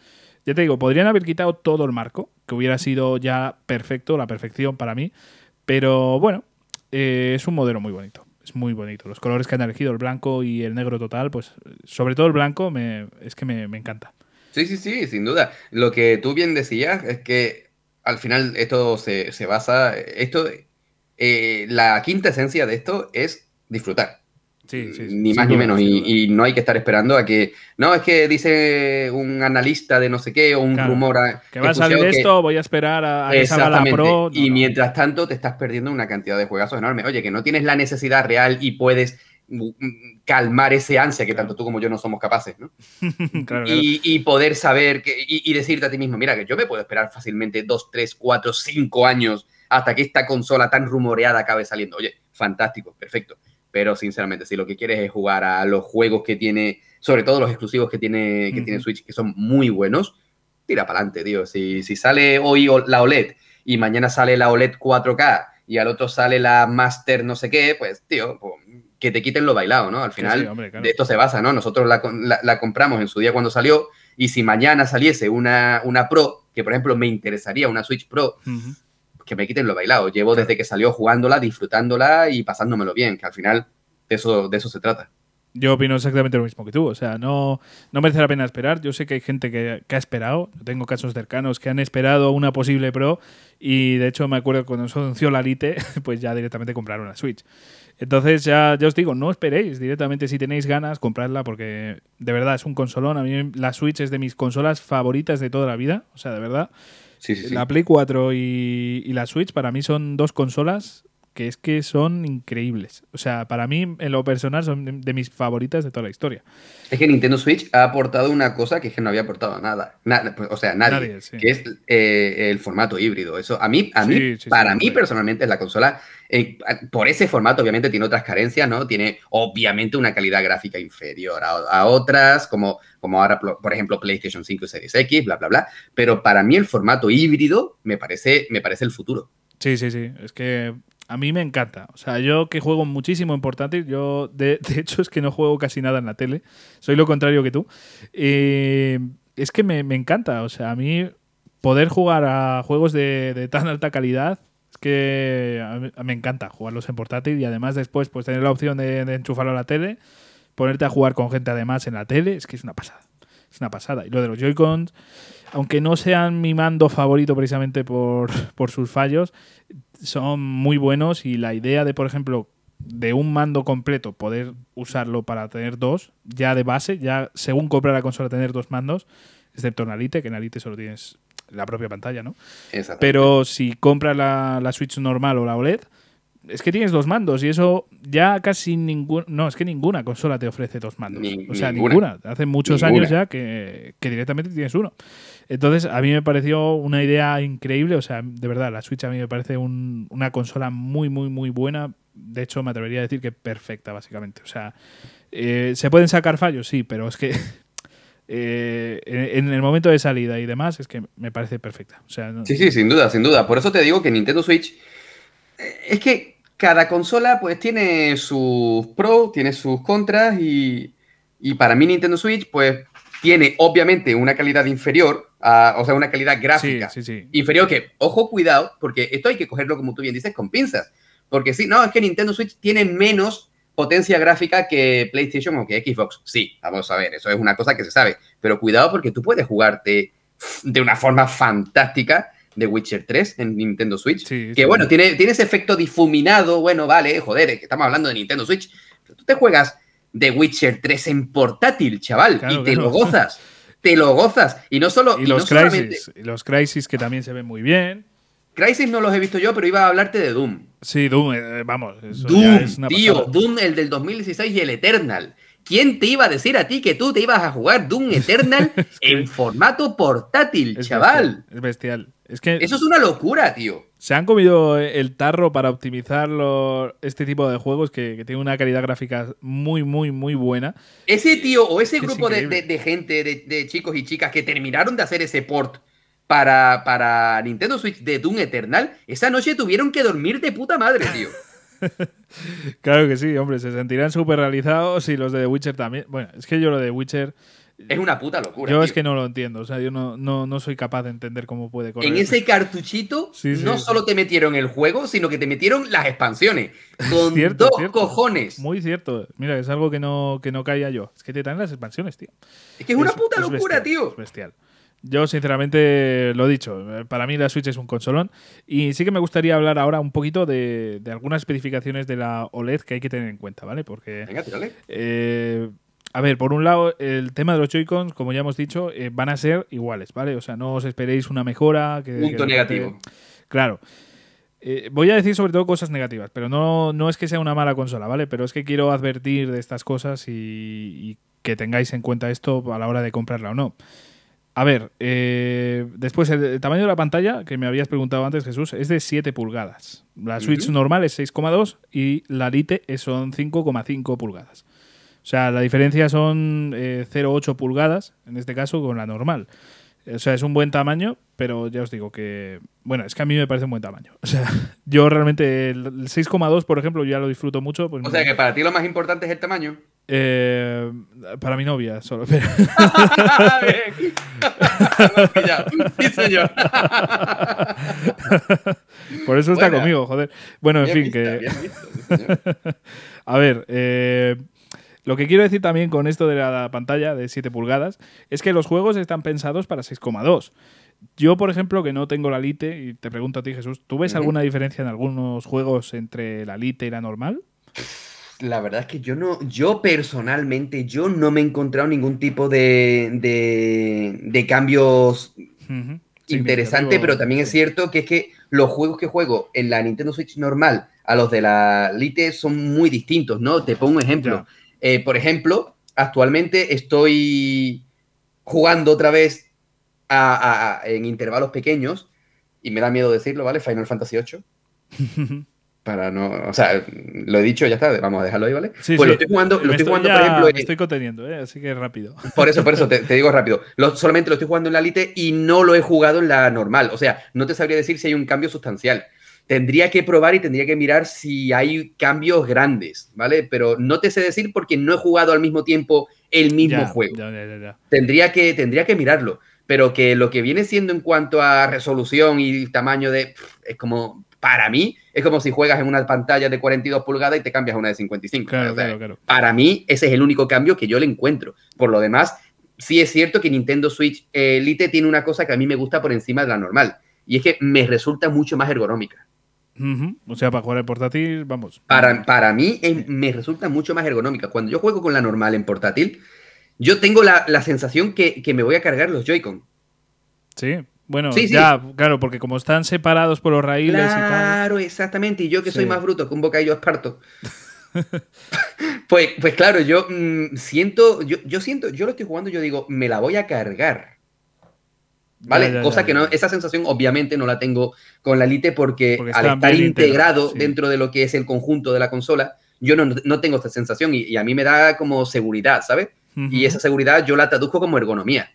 Ya te digo, podrían haber quitado todo el marco, que hubiera sido ya perfecto, la perfección para mí. Pero bueno, eh, es un modelo muy bonito. Es muy bonito. Los colores que han elegido, el blanco y el negro total, pues sobre todo el blanco, me, es que me, me encanta. Sí, sí, sí, sin duda. Lo que tú bien decías es que al final esto se, se basa, esto, eh, la quinta esencia de esto es disfrutar. Sí, sí, ni más ni menos. Y, no hay que estar esperando a que, no, es que dice un analista de no sé qué o un Claro, rumor a- Que va a salir que- esto, voy a esperar a, a que salga la Exactamente. Pro. No, y no. mientras tanto te estás perdiendo una cantidad de juegazos enormes. Oye, que no tienes la necesidad real y puedes calmar ese ansia que Claro. tanto tú como yo no somos capaces, ¿no? Claro, claro. Y, poder saber que, y, y decirte a ti mismo, mira, que yo me puedo esperar fácilmente dos, tres, cuatro, cinco años hasta que esta consola tan rumoreada acabe saliendo. Oye, fantástico, perfecto. Pero sinceramente, si lo que quieres es jugar a los juegos que tiene, sobre todo los exclusivos que tiene, que tiene Ujú. Switch, que son muy buenos, tira para adelante, tío. Si, si sale hoy la OLED y mañana sale la OLED 4K y al otro sale la Master no sé qué, pues, tío, pues, que te quiten lo bailado, ¿no? Al final, sí, hombre, claro. de esto se basa, ¿no? Nosotros la, la- la compramos en su día cuando salió y si mañana saliese una, una Pro, que por ejemplo me interesaría una Switch Pro, que me quiten lo bailado. Llevo desde que salió jugándola, disfrutándola y pasándomelo bien, que al final de eso, de eso se trata. Yo opino exactamente lo mismo que tú. O sea, no, no merece la pena esperar. Yo sé que hay gente que, que ha esperado. Tengo casos cercanos que han esperado una posible Pro y de hecho me acuerdo que cuando se anunció la Lite, pues ya directamente compraron la Switch. Entonces ya, ya os digo, no esperéis directamente si tenéis ganas, compradla porque de verdad es un consolón. A mí la Switch es de mis consolas favoritas de toda la vida. O sea, de verdad. Sí, sí, sí. La Play 4 y, y la Switch para mí son dos consolas que es que son increíbles. O sea, para mí, en lo personal, son de, de mis favoritas de toda la historia. Es que Nintendo Switch ha aportado una cosa que es que no había aportado nada. Nada, o sea, nadie. Nadie, sí. Que es eh, el formato híbrido. Eso, a mí, a mí Sí, sí, sí, para mí personalmente, la consola, eh, por ese formato, obviamente tiene otras carencias, ¿no? Tiene, obviamente, una calidad gráfica inferior a, a otras, como, como ahora, por ejemplo, PlayStation 5 y Series X, bla, bla, bla. Pero para mí, el formato híbrido me parece, me parece el futuro. Sí, sí, sí. Es que a mí me encanta. O sea, yo que juego muchísimo en portátil, yo de, hecho es que no juego casi nada en la tele. Soy lo contrario que tú. Eh, es que me, encanta. O sea, a mí poder jugar a juegos de, tan alta calidad es que me encanta jugarlos en portátil y además después pues tener la opción de, de enchufarlo a la tele, ponerte a jugar con gente además en la tele, es que es una pasada. Es una pasada. Y lo de los Joy-Cons, aunque no sean mi mando favorito precisamente por, por sus fallos, son muy buenos y la idea de, por ejemplo, de un mando completo poder usarlo para tener dos, ya de base, ya según comprar la consola tener dos mandos, excepto en la Lite, que en la Lite solo tienes la propia pantalla, ¿no? Pero si compras la, la Switch normal o la OLED, es que tienes dos mandos y eso ya casi ningún no es que ninguna consola te ofrece dos mandos Ni- o sea ninguna. ninguna, hace muchos Ninguna. años ya que, que directamente tienes uno entonces a mí me pareció una idea increíble o sea de verdad la Switch a mí me parece un- una consola muy muy muy buena de hecho, me atrevería a decir que perfecta, básicamente. O sea, eh, ¿se pueden sacar fallos? Sí, pero es que eh, en el momento de salida y demás, es que me parece perfecta. O sea, no- Sí, sí, sin duda, sin duda. Por eso te digo que Nintendo Switch eh, es que cada consola pues tiene sus pros, tiene sus contras y, y para mí Nintendo Switch pues tiene obviamente una calidad inferior, a- o sea, una calidad sí, gráfica sí, sí. inferior que, ojo, cuidado, porque esto hay que cogerlo como tú bien dices con pinzas. Porque sí, no, es que Nintendo Switch tiene menos potencia gráfica que PlayStation o que Xbox. Sí, vamos a ver, eso es una cosa que se sabe. Pero cuidado porque tú puedes jugarte de una forma fantástica de Witcher 3 en Nintendo Switch. Sí, que sí. bueno, tiene, tiene ese efecto difuminado. Bueno, vale, joder, es que estamos hablando de Nintendo Switch. Pero tú te juegas de Witcher 3 en portátil, chaval, Claro, y te claro. lo gozas. Te lo gozas. Y no solo. Y no los solamente- Crisis, y los Crisis que también se ven muy bien. Crysis no los he visto yo, pero iba a hablarte de Doom. Sí, Doom, eh, vamos. eso ya Doom, es una tío, pasada. Doom, el del 2016 y el Eternal. ¿Quién te iba a decir a ti que tú te ibas a jugar Doom Eternal en formato portátil, Es chaval? bestial, es bestial. Es que Eso es una locura, tío. se han comido el tarro para optimizar lo- este tipo de juegos que, que tienen una calidad gráfica muy, muy, muy buena. Ese tío o ese Es grupo de, de- de gente, de, de chicos y chicas que terminaron de hacer ese port para, para Nintendo Switch de Doom Eternal, esa noche tuvieron que dormir de puta madre, tío. Claro que sí, hombre, se sentirán súper realizados y los de The Witcher también. Bueno, es que yo lo de Witcher, Es una puta locura. yo tío. es que no lo entiendo. O sea, yo no, no, no soy capaz de entender cómo puede correr. En ese cartuchito Sí, sí, no sí. solo te metieron el juego, sino que te metieron las expansiones. Con Cierto, dos cierto. cojones. Muy cierto. Mira, es algo que no, que no caía yo. Es que te traen las expansiones, tío. Es que es una puta es locura, bestial, tío. Es bestial. Yo, sinceramente, lo he dicho. eh, Para mí la Switch es un consolón. Y sí que me gustaría hablar ahora un poquito de, de algunas especificaciones de la OLED que hay que tener en cuenta, ¿vale? Porque, Venga, eh, a ver, por un lado, el tema de los Joy-Cons, como ya hemos dicho, eh, van a ser iguales, ¿vale? O sea, no os esperéis una mejora. Que, que Punto repente- negativo. Claro. Eh, voy a decir sobre todo cosas negativas, pero no, no es que sea una mala consola, ¿vale? Pero es que quiero advertir de estas cosas y, y que tengáis en cuenta esto a la hora de comprarla o no. A ver, eh, después el, el tamaño de la pantalla, que me habías preguntado antes, Jesús, es de 7 pulgadas. La Switch normal es 6,2 y la Lite es- son 5,5 pulgadas. O sea, la diferencia son eh, 0,8 pulgadas, en este caso, con la normal. O sea, es un buen tamaño, pero ya os digo que. Bueno, es que a mí me parece un buen tamaño. O sea, yo realmente el el 6,2, por ejemplo, yo ya lo disfruto mucho. Pues, O sea que para ti lo más importante es el tamaño. eh, para mi novia, solo. pero- sí, señor. por eso está Buena. conmigo, joder. Bueno, en fin, visto, que. visto, sí. A ver, eh, lo que quiero decir también con esto de la pantalla de 7 pulgadas es que los juegos están pensados para 6,2. Yo, por ejemplo, que no tengo la Lite, y te pregunto a ti, Jesús, ¿tú ves alguna diferencia en algunos juegos entre la Lite y la normal? La verdad es que yo no, yo personalmente, yo no me he encontrado ningún tipo de, de, de cambios Ujú. interesante, Significativo, pero también es cierto que es que los juegos que juego en la Nintendo Switch normal a los de la Lite son muy distintos, ¿no? Te pongo un ejemplo. Eh, por ejemplo, actualmente estoy jugando otra vez a- a- a- en intervalos pequeños, y me da miedo decirlo, ¿vale? Final Fantasy VIII. Para no, o sea, lo he dicho, ya está, vamos a dejarlo ahí, ¿vale? Sí, pues sí. lo estoy jugando, lo estoy jugando, ya- por ejemplo, Me en- estoy conteniendo, ¿eh? así que rápido. por eso, por eso, te, te digo rápido. Lo- solamente lo estoy jugando en la Lite y no lo he jugado en la normal. O sea, no te sabría decir si hay un cambio sustancial. Tendría que probar y tendría que mirar si hay cambios grandes, ¿vale? Pero no te sé decir porque no he jugado al mismo tiempo el mismo juego. Tendría, que, tendría que mirarlo. Pero que lo que viene siendo en cuanto a resolución y tamaño de... Es como, para mí, es como si juegas en una pantalla de 42 pulgadas y te cambias a una de 55. Claro, O sea, claro, claro. para mí, ese es el único cambio que yo le encuentro. Por lo demás, sí es cierto que Nintendo Switch eh, Lite tiene una cosa que a mí me gusta por encima de la normal. Y es que me resulta mucho más ergonómica. O sea, para jugar en portátil, vamos. Para, para mí eh, me resulta mucho más ergonómica. Cuando yo juego con la normal en portátil, yo tengo la, la sensación que, que me voy a cargar los Joy-Con. Sí. Bueno, Sí, sí. ya, claro, porque como están separados por los raíles y tal. Claro, exactamente. Y yo que soy más bruto que un bocadillo esparto. pues, pues claro, yo mm, siento, yo, yo siento, yo lo estoy jugando yo digo, me la voy a cargar. ¿Vale? Ya, ya, Cosa ya, que no, esa sensación obviamente no la tengo con la Lite porque, Porque al estar integrado, sí. dentro de lo que es el conjunto de la consola, yo no, no tengo esta sensación y, y a mí me da como seguridad, ¿sabes? Y esa seguridad yo la traduzco como ergonomía.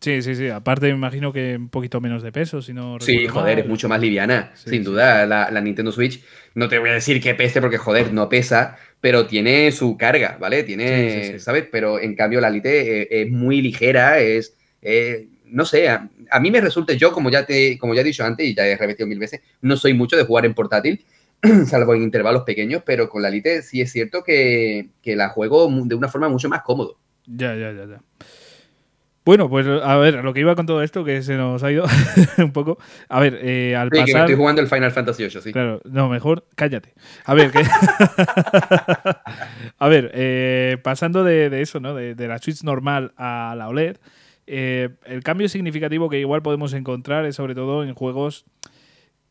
Sí, sí, sí. Aparte, me imagino que un poquito menos de peso, si no Sí, joder, es mucho más liviana, Sí, sin sí, duda. La, la Nintendo Switch, no te voy a decir que pese porque, joder, no pesa, pero tiene su carga, ¿vale? Tiene. ¿sabes? Pero en cambio la Lite eh, es muy ligera, es, eh, no sé, a, a mí me resulta, yo como ya, te, como ya he dicho antes y ya he repetido mil veces, no soy mucho de jugar en portátil, salvo en intervalos pequeños, pero con la Lite sí es cierto que, que la juego de una forma mucho más cómodo. Ya, ya, ya, ya. Bueno, pues a ver, lo que iba con todo esto, que se nos ha ido un poco. A ver, eh, al Sí, que estoy jugando el Final Fantasy VIII, sí. Claro, no, mejor cállate. A ver, que... a ver, eh, pasando de, de eso, ¿no? De, de la Switch normal a la OLED, eh, el cambio significativo que igual podemos encontrar es sobre todo en juegos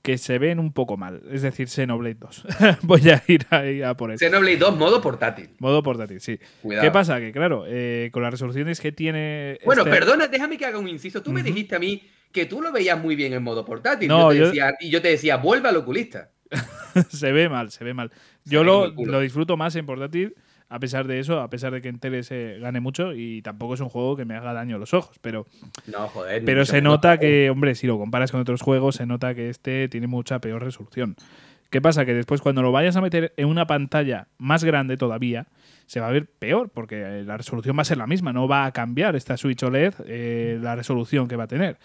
que se ven un poco mal, es decir, Xenoblade 2. Voy a ir ahí a por eso. Xenoblade 2 modo portátil. Modo portátil, sí. Cuidado. ¿Qué pasa? Que claro, eh, con las resoluciones que tiene... Bueno, este- perdona, déjame que haga un inciso. Tú me dijiste a mí que tú lo veías muy bien en modo portátil. No, yo te yo- decía- y yo te decía, vuelve al oculista. se ve mal, se ve mal. Se Yo lo, lo disfruto más en portátil, a pesar de eso, a pesar de que en tele se gane mucho y tampoco es un juego que me haga daño a los ojos, pero, No, joder. pero se nota que, hombre, si lo comparas con otros juegos, se nota que este tiene mucha peor resolución. ¿Qué pasa? Que después cuando lo vayas a meter en una pantalla más grande todavía, se va a ver peor, porque eh, la resolución va a ser la misma, no va a cambiar esta Switch OLED eh, la resolución que va a tener.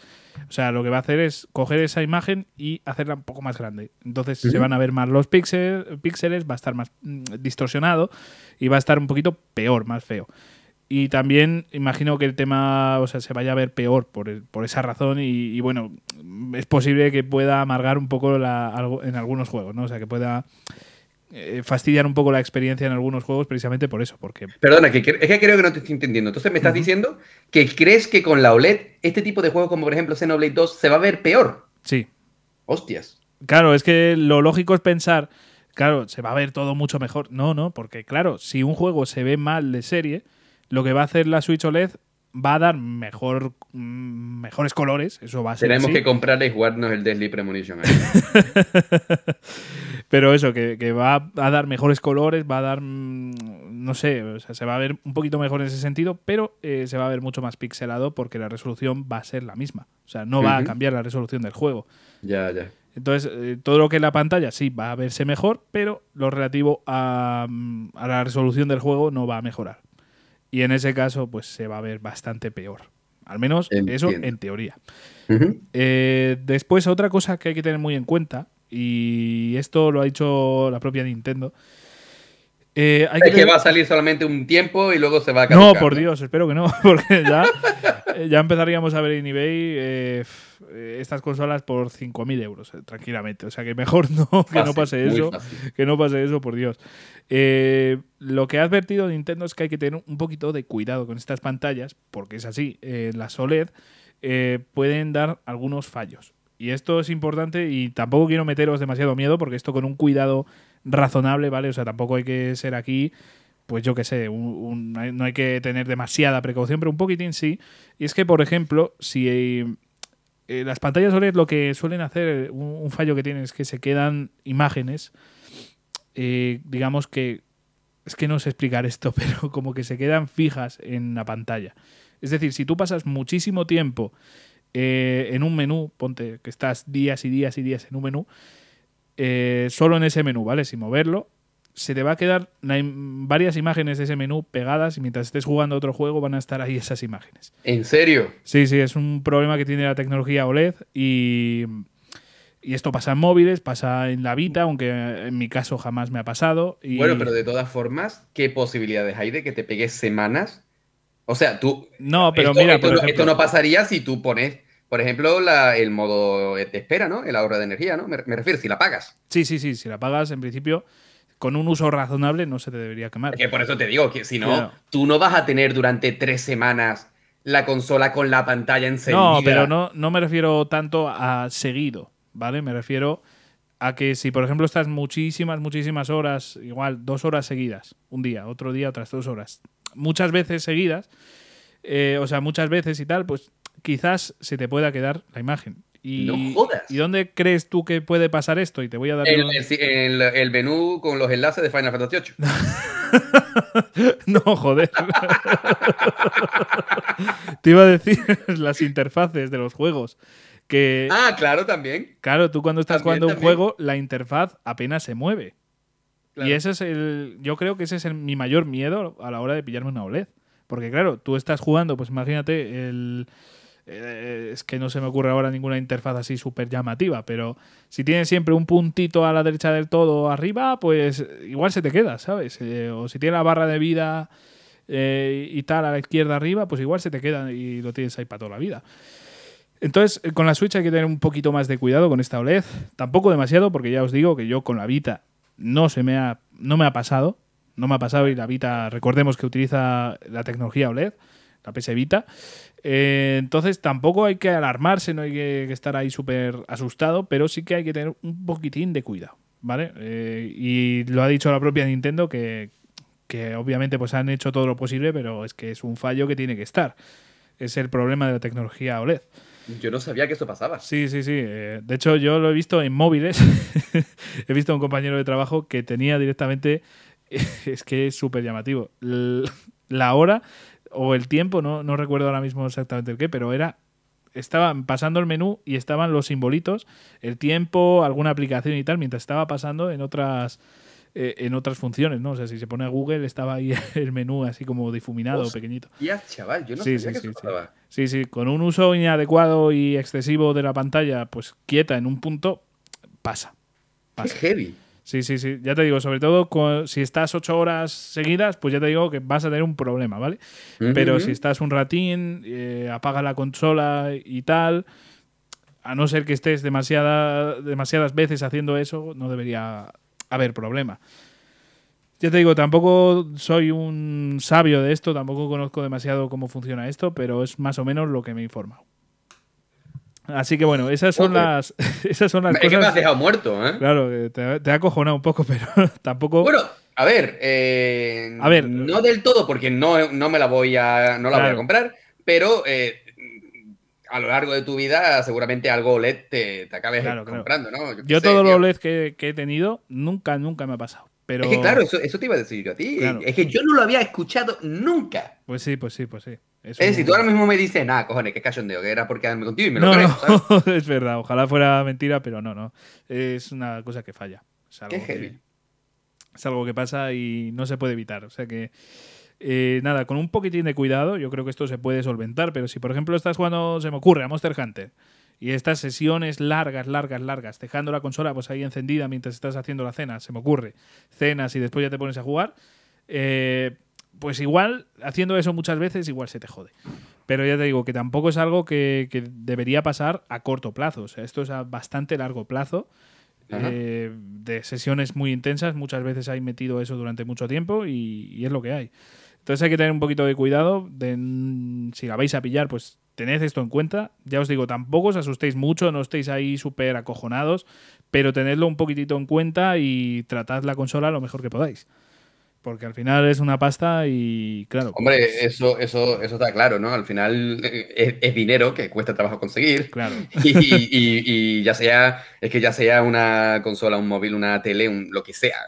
O sea, lo que va a hacer es coger esa imagen y hacerla un poco más grande. Entonces se van a ver más los píxeles, píxeles va a estar más mm, distorsionado y va a estar un poquito peor, más feo. Y también imagino que el tema, o sea, se vaya a ver peor por, por esa razón y, y, bueno, es posible que pueda amargar un poco la- en algunos juegos, ¿no? O sea, que pueda eh, fastidiar un poco la experiencia en algunos juegos precisamente por eso, porque Perdona, que, es que creo que no te estoy entendiendo. Entonces me estás diciendo que crees que con la OLED este tipo de juegos como por ejemplo Xenoblade 2 se va a ver peor. sí, Hostias. Claro, es que lo lógico es pensar, claro, se va a ver todo mucho mejor. No, no, porque claro, si un juego se ve mal de serie, lo que va a hacer la Switch OLED va a dar mejor, mm, mejores colores, eso va a ser Tenemos así. que comprarle y jugarnos el Deadly Premonition. Pero eso, que, que va a dar mejores colores, va a dar, mm, no sé, o sea, se va a ver un poquito mejor en ese sentido, pero eh, se va a ver mucho más pixelado porque la resolución va a ser la misma. O sea, no va a cambiar la resolución del juego. ya, ya. Entonces, eh, todo lo que es la pantalla sí va a verse mejor, pero lo relativo a, mm, a la resolución del juego no va a mejorar. Y en ese caso, pues se va a ver bastante peor. Al menos eso en teoría. Eh, después, otra cosa que hay que tener muy en cuenta, y esto lo ha dicho la propia Nintendo. eh, hay Es que tener- va a salir solamente un tiempo y luego se va a No, caducar, por Dios, espero que no, porque ya, eh, ya empezaríamos a ver en eBay eh, eh, estas consolas por 5.000 euros, eh, tranquilamente. O sea que mejor no, que no pase eso. fácil. Que no pase eso, por Dios. Lo que ha advertido Nintendo es que hay que tener un poquito de cuidado con estas pantallas, porque es así, las OLED pueden dar algunos fallos. Y esto es importante y tampoco quiero meteros demasiado miedo, porque esto con un cuidado razonable, ¿vale? O sea, tampoco hay que ser aquí, pues yo qué sé, un- no hay- que tener demasiada precaución, pero un poquitín sí. Y es que, por ejemplo, si eh, las pantallas OLED lo que suelen hacer, un, un fallo que tienen es que se quedan imágenes eh, digamos que es que no sé explicar esto, pero como que se quedan fijas en la pantalla. Es decir, si tú pasas muchísimo tiempo eh, en un menú, ponte que estás días y días y días en un menú, eh, solo en ese menú, ¿vale? Sin moverlo, se te va a quedar im- varias imágenes de ese menú pegadas y mientras estés jugando a otro juego van a estar ahí esas imágenes. ¿En serio? Sí, sí, es un problema que tiene la tecnología OLED y, y esto pasa en móviles, pasa en la Vita, aunque en mi caso jamás me ha pasado. Y Bueno, pero de todas formas, ¿qué posibilidades hay de que te pegues semanas? O sea, tú. No, pero esto, mira, esto por ejemplo, esto no pasaría si tú pones, por ejemplo, la- el modo de espera, ¿no? El ahorro de energía, ¿no? Me, me refiero, si la pagas. sí, sí, sí, si la pagas en principio con un uso razonable no se te debería quemar. Que por eso te digo que si no, Claro. tú no vas a tener durante tres semanas la consola con la pantalla encendida. No, pero no, no me refiero tanto a seguido, ¿vale? Me refiero a que si, por ejemplo, estás muchísimas, muchísimas horas, igual dos horas seguidas, un día, otro día, otras dos horas, muchas veces seguidas, eh, o sea, muchas veces y tal, pues quizás se te pueda quedar la imagen. Y, No jodas. ¿Y dónde crees tú que puede pasar esto? Y te voy a dar... El, un- el- el- el menú con los enlaces de Final Fantasy VIII. No, joder. te iba a decir las interfaces de los juegos. Que, Ah, claro, también. claro, tú cuando estás también, jugando un también. juego, la interfaz apenas se mueve. Claro. Y ese es el. Yo creo que ese es el- mi mayor miedo a la hora de pillarme una OLED. Porque, claro, tú estás jugando, pues imagínate, el. Eh, es que no se me ocurre ahora ninguna interfaz así súper llamativa, pero si tienes siempre un puntito a la derecha del todo arriba, pues igual se te queda, ¿sabes? Eh, o si tiene la barra de vida eh, y tal a la izquierda arriba, pues igual se te queda y lo tienes ahí para toda la vida. Entonces, con la Switch hay que tener un poquito más de cuidado con esta OLED. Tampoco demasiado, porque ya os digo que yo con la Vita no se me ha, no me ha pasado. No me ha pasado y la Vita, recordemos que utiliza la tecnología OLED, la PS Vita. Eh, entonces tampoco hay que alarmarse, no hay que, que estar ahí súper asustado, pero sí que hay que tener un poquitín de cuidado, ¿vale? Eh, y lo ha dicho la propia Nintendo que, que obviamente pues han hecho todo lo posible, pero es que es un fallo que tiene que estar. Es el problema de la tecnología OLED. Yo no sabía que esto pasaba. Sí, sí, sí. eh, De hecho, yo lo he visto en móviles. he visto a un compañero de trabajo que tenía directamente. Es que es súper llamativo. La hora o el tiempo, no, no recuerdo ahora mismo exactamente el qué, pero era. Estaban pasando el menú y estaban los simbolitos, el tiempo, alguna aplicación y tal, mientras estaba pasando en otras. eh, en otras funciones, ¿no? O sea, si se pone a Google, estaba ahí el menú así como difuminado, Hostia. pequeñito. Ya, chaval, yo no Sí, sabía sí, que sí, sí. Sí, sí, con un uso inadecuado y excesivo de la pantalla, pues quieta en un punto, pasa. Qué Pasa. heavy. Sí, sí, sí. Ya te digo, sobre todo con- si estás ocho horas seguidas, pues ya te digo que vas a tener un problema, ¿vale? Pero si estás un ratín, eh, apaga la consola y tal, a no ser que estés demasiada, demasiadas veces haciendo eso, no debería haber problema. Ya te digo, tampoco soy un sabio de esto, tampoco conozco demasiado cómo funciona esto, pero es más o menos lo que me he informado. Así que bueno, esas son las, esas son las Es que me has cosas. dejado muerto, ¿eh? Claro, que te, te ha acojonado un poco, pero tampoco. Bueno, a ver, eh, A ver. no del todo, porque no, no me la voy a, no la voy Claro. a comprar, pero eh, a lo largo de tu vida seguramente algo OLED te, te acabes Claro, claro. comprando, ¿no? qué Yo sé, todo lo. OLED que, que he tenido, nunca, nunca me ha pasado. Pero, Es que claro, eso, eso te iba a decir yo a ti. Claro. Es que yo no lo había escuchado nunca. Pues sí, pues sí, pues sí. Es Es decir, un- tú ahora mismo me dices, nada, cojones, qué cachondeo, que era por quedarme contigo y me lo No, creo, ¿sabes? no, es verdad. Ojalá fuera mentira, pero no, no. Es una cosa que falla. Es algo Qué que- heavy. es algo que pasa y no se puede evitar. O sea que, eh, nada, con un poquitín de cuidado, yo creo que esto se puede solventar. Pero si, por ejemplo, estás jugando, se me ocurre, a Monster Hunter y estas sesiones largas, largas, largas, dejando la consola pues ahí encendida mientras estás haciendo la cena, se me ocurre, cenas y después ya te pones a jugar, eh, pues igual, haciendo eso muchas veces, igual se te jode. Pero ya te digo que tampoco es algo que, que debería pasar a corto plazo. O sea, esto es a bastante largo plazo. Eh, de sesiones muy intensas. Muchas veces hay metido eso durante mucho tiempo y, y es lo que hay. Entonces hay que tener un poquito de cuidado. De, mm, si la vais a pillar, pues tened esto en cuenta. Ya os digo, tampoco os asustéis mucho, no estéis ahí súper acojonados, pero tenedlo un poquitito en cuenta y tratad la consola lo mejor que podáis. Porque al final es una pasta y claro. Hombre, pues, eso, eso, eso está claro, ¿no? Al final eh, es, es dinero que cuesta trabajo conseguir. Claro. Y, y- y ya sea, es que ya sea una consola, un móvil, una tele, un, lo que sea.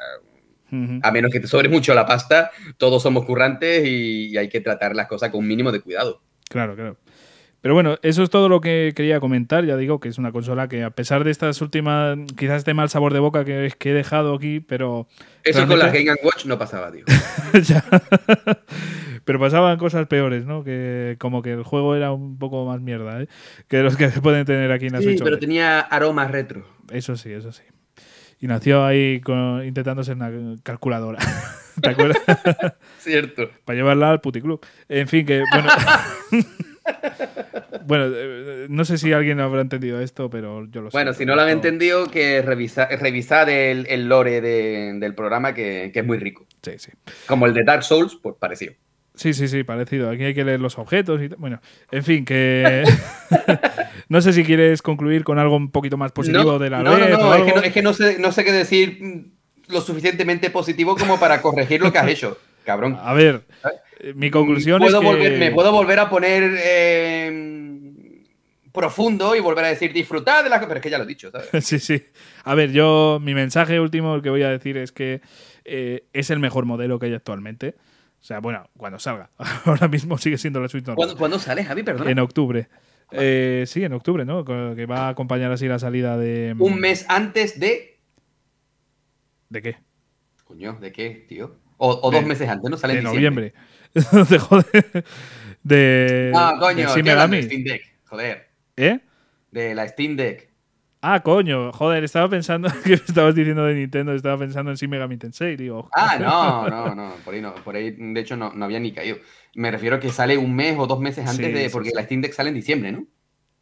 A menos que te sobre mucho la pasta, todos somos currantes y, y hay que tratar las cosas con un mínimo de cuidado. Claro, claro. Pero bueno, eso es todo lo que quería comentar. Ya digo que es una consola que, a pesar de estas últimas, quizás este mal sabor de boca que, que he dejado aquí, pero. Eso con realmente- Game Watch no pasaba, tío. Pero pasaban cosas peores, ¿no? Que como que el juego era un poco más mierda, ¿eh? Que los que se pueden tener aquí en la Sí, Switch pero tenía aromas retro. Eso sí, eso sí. Y nació ahí con- intentando ser una calculadora. ¿Te acuerdas? Cierto. para llevarla al puticlub. En fin, que bueno. Bueno, eh, no sé si alguien habrá entendido esto, pero yo lo sé. Bueno, si no lo han entendido, que revisa, revisad el, el lore de- del programa, que, que es muy rico. Sí, sí. Como el de Dark Souls, pues parecido. Sí, sí, sí, parecido. Aquí hay que leer los objetos y. Bueno, en fin, que. no sé si quieres concluir con algo un poquito más positivo no, de la no, no, no, es que no, es que no sé, no sé qué decir lo suficientemente positivo como para corregir lo que has hecho, cabrón. A ver, mi conclusión ¿Puedo es que. volver- ¿Me puedo volver a poner eh, profundo y volver a decir disfrutad de las Pero es que ya lo he dicho, ¿sabes? Sí, sí. A ver, yo, mi mensaje último que voy a decir es que eh, es el mejor modelo que hay actualmente. O sea, bueno, cuando salga. Ahora mismo sigue siendo la Switch normal. ¿Cuándo, cuándo sale, Javi? Perdón. En octubre. Eh, sí, en octubre, ¿no? Que va a acompañar así la salida de. Un mes antes de. ¿De qué? Coño, ¿de qué, tío? O, o De- dos meses antes, ¿no? Sale De en diciembre. noviembre. No te jode. De. Ah, coño, de Megami. de Steam Deck. Joder. ¿Eh? De la Steam Deck. Ah, coño, joder, estaba pensando que estabas diciendo de Nintendo, estaba pensando en Shin Megami Tensei, digo. Ah, no, no, no. Por ahí no. Por ahí, de hecho, no, no había ni caído. Me refiero a que sale un mes o dos meses antes Sí, de. Porque sí. la Steam Deck sale en diciembre, ¿no?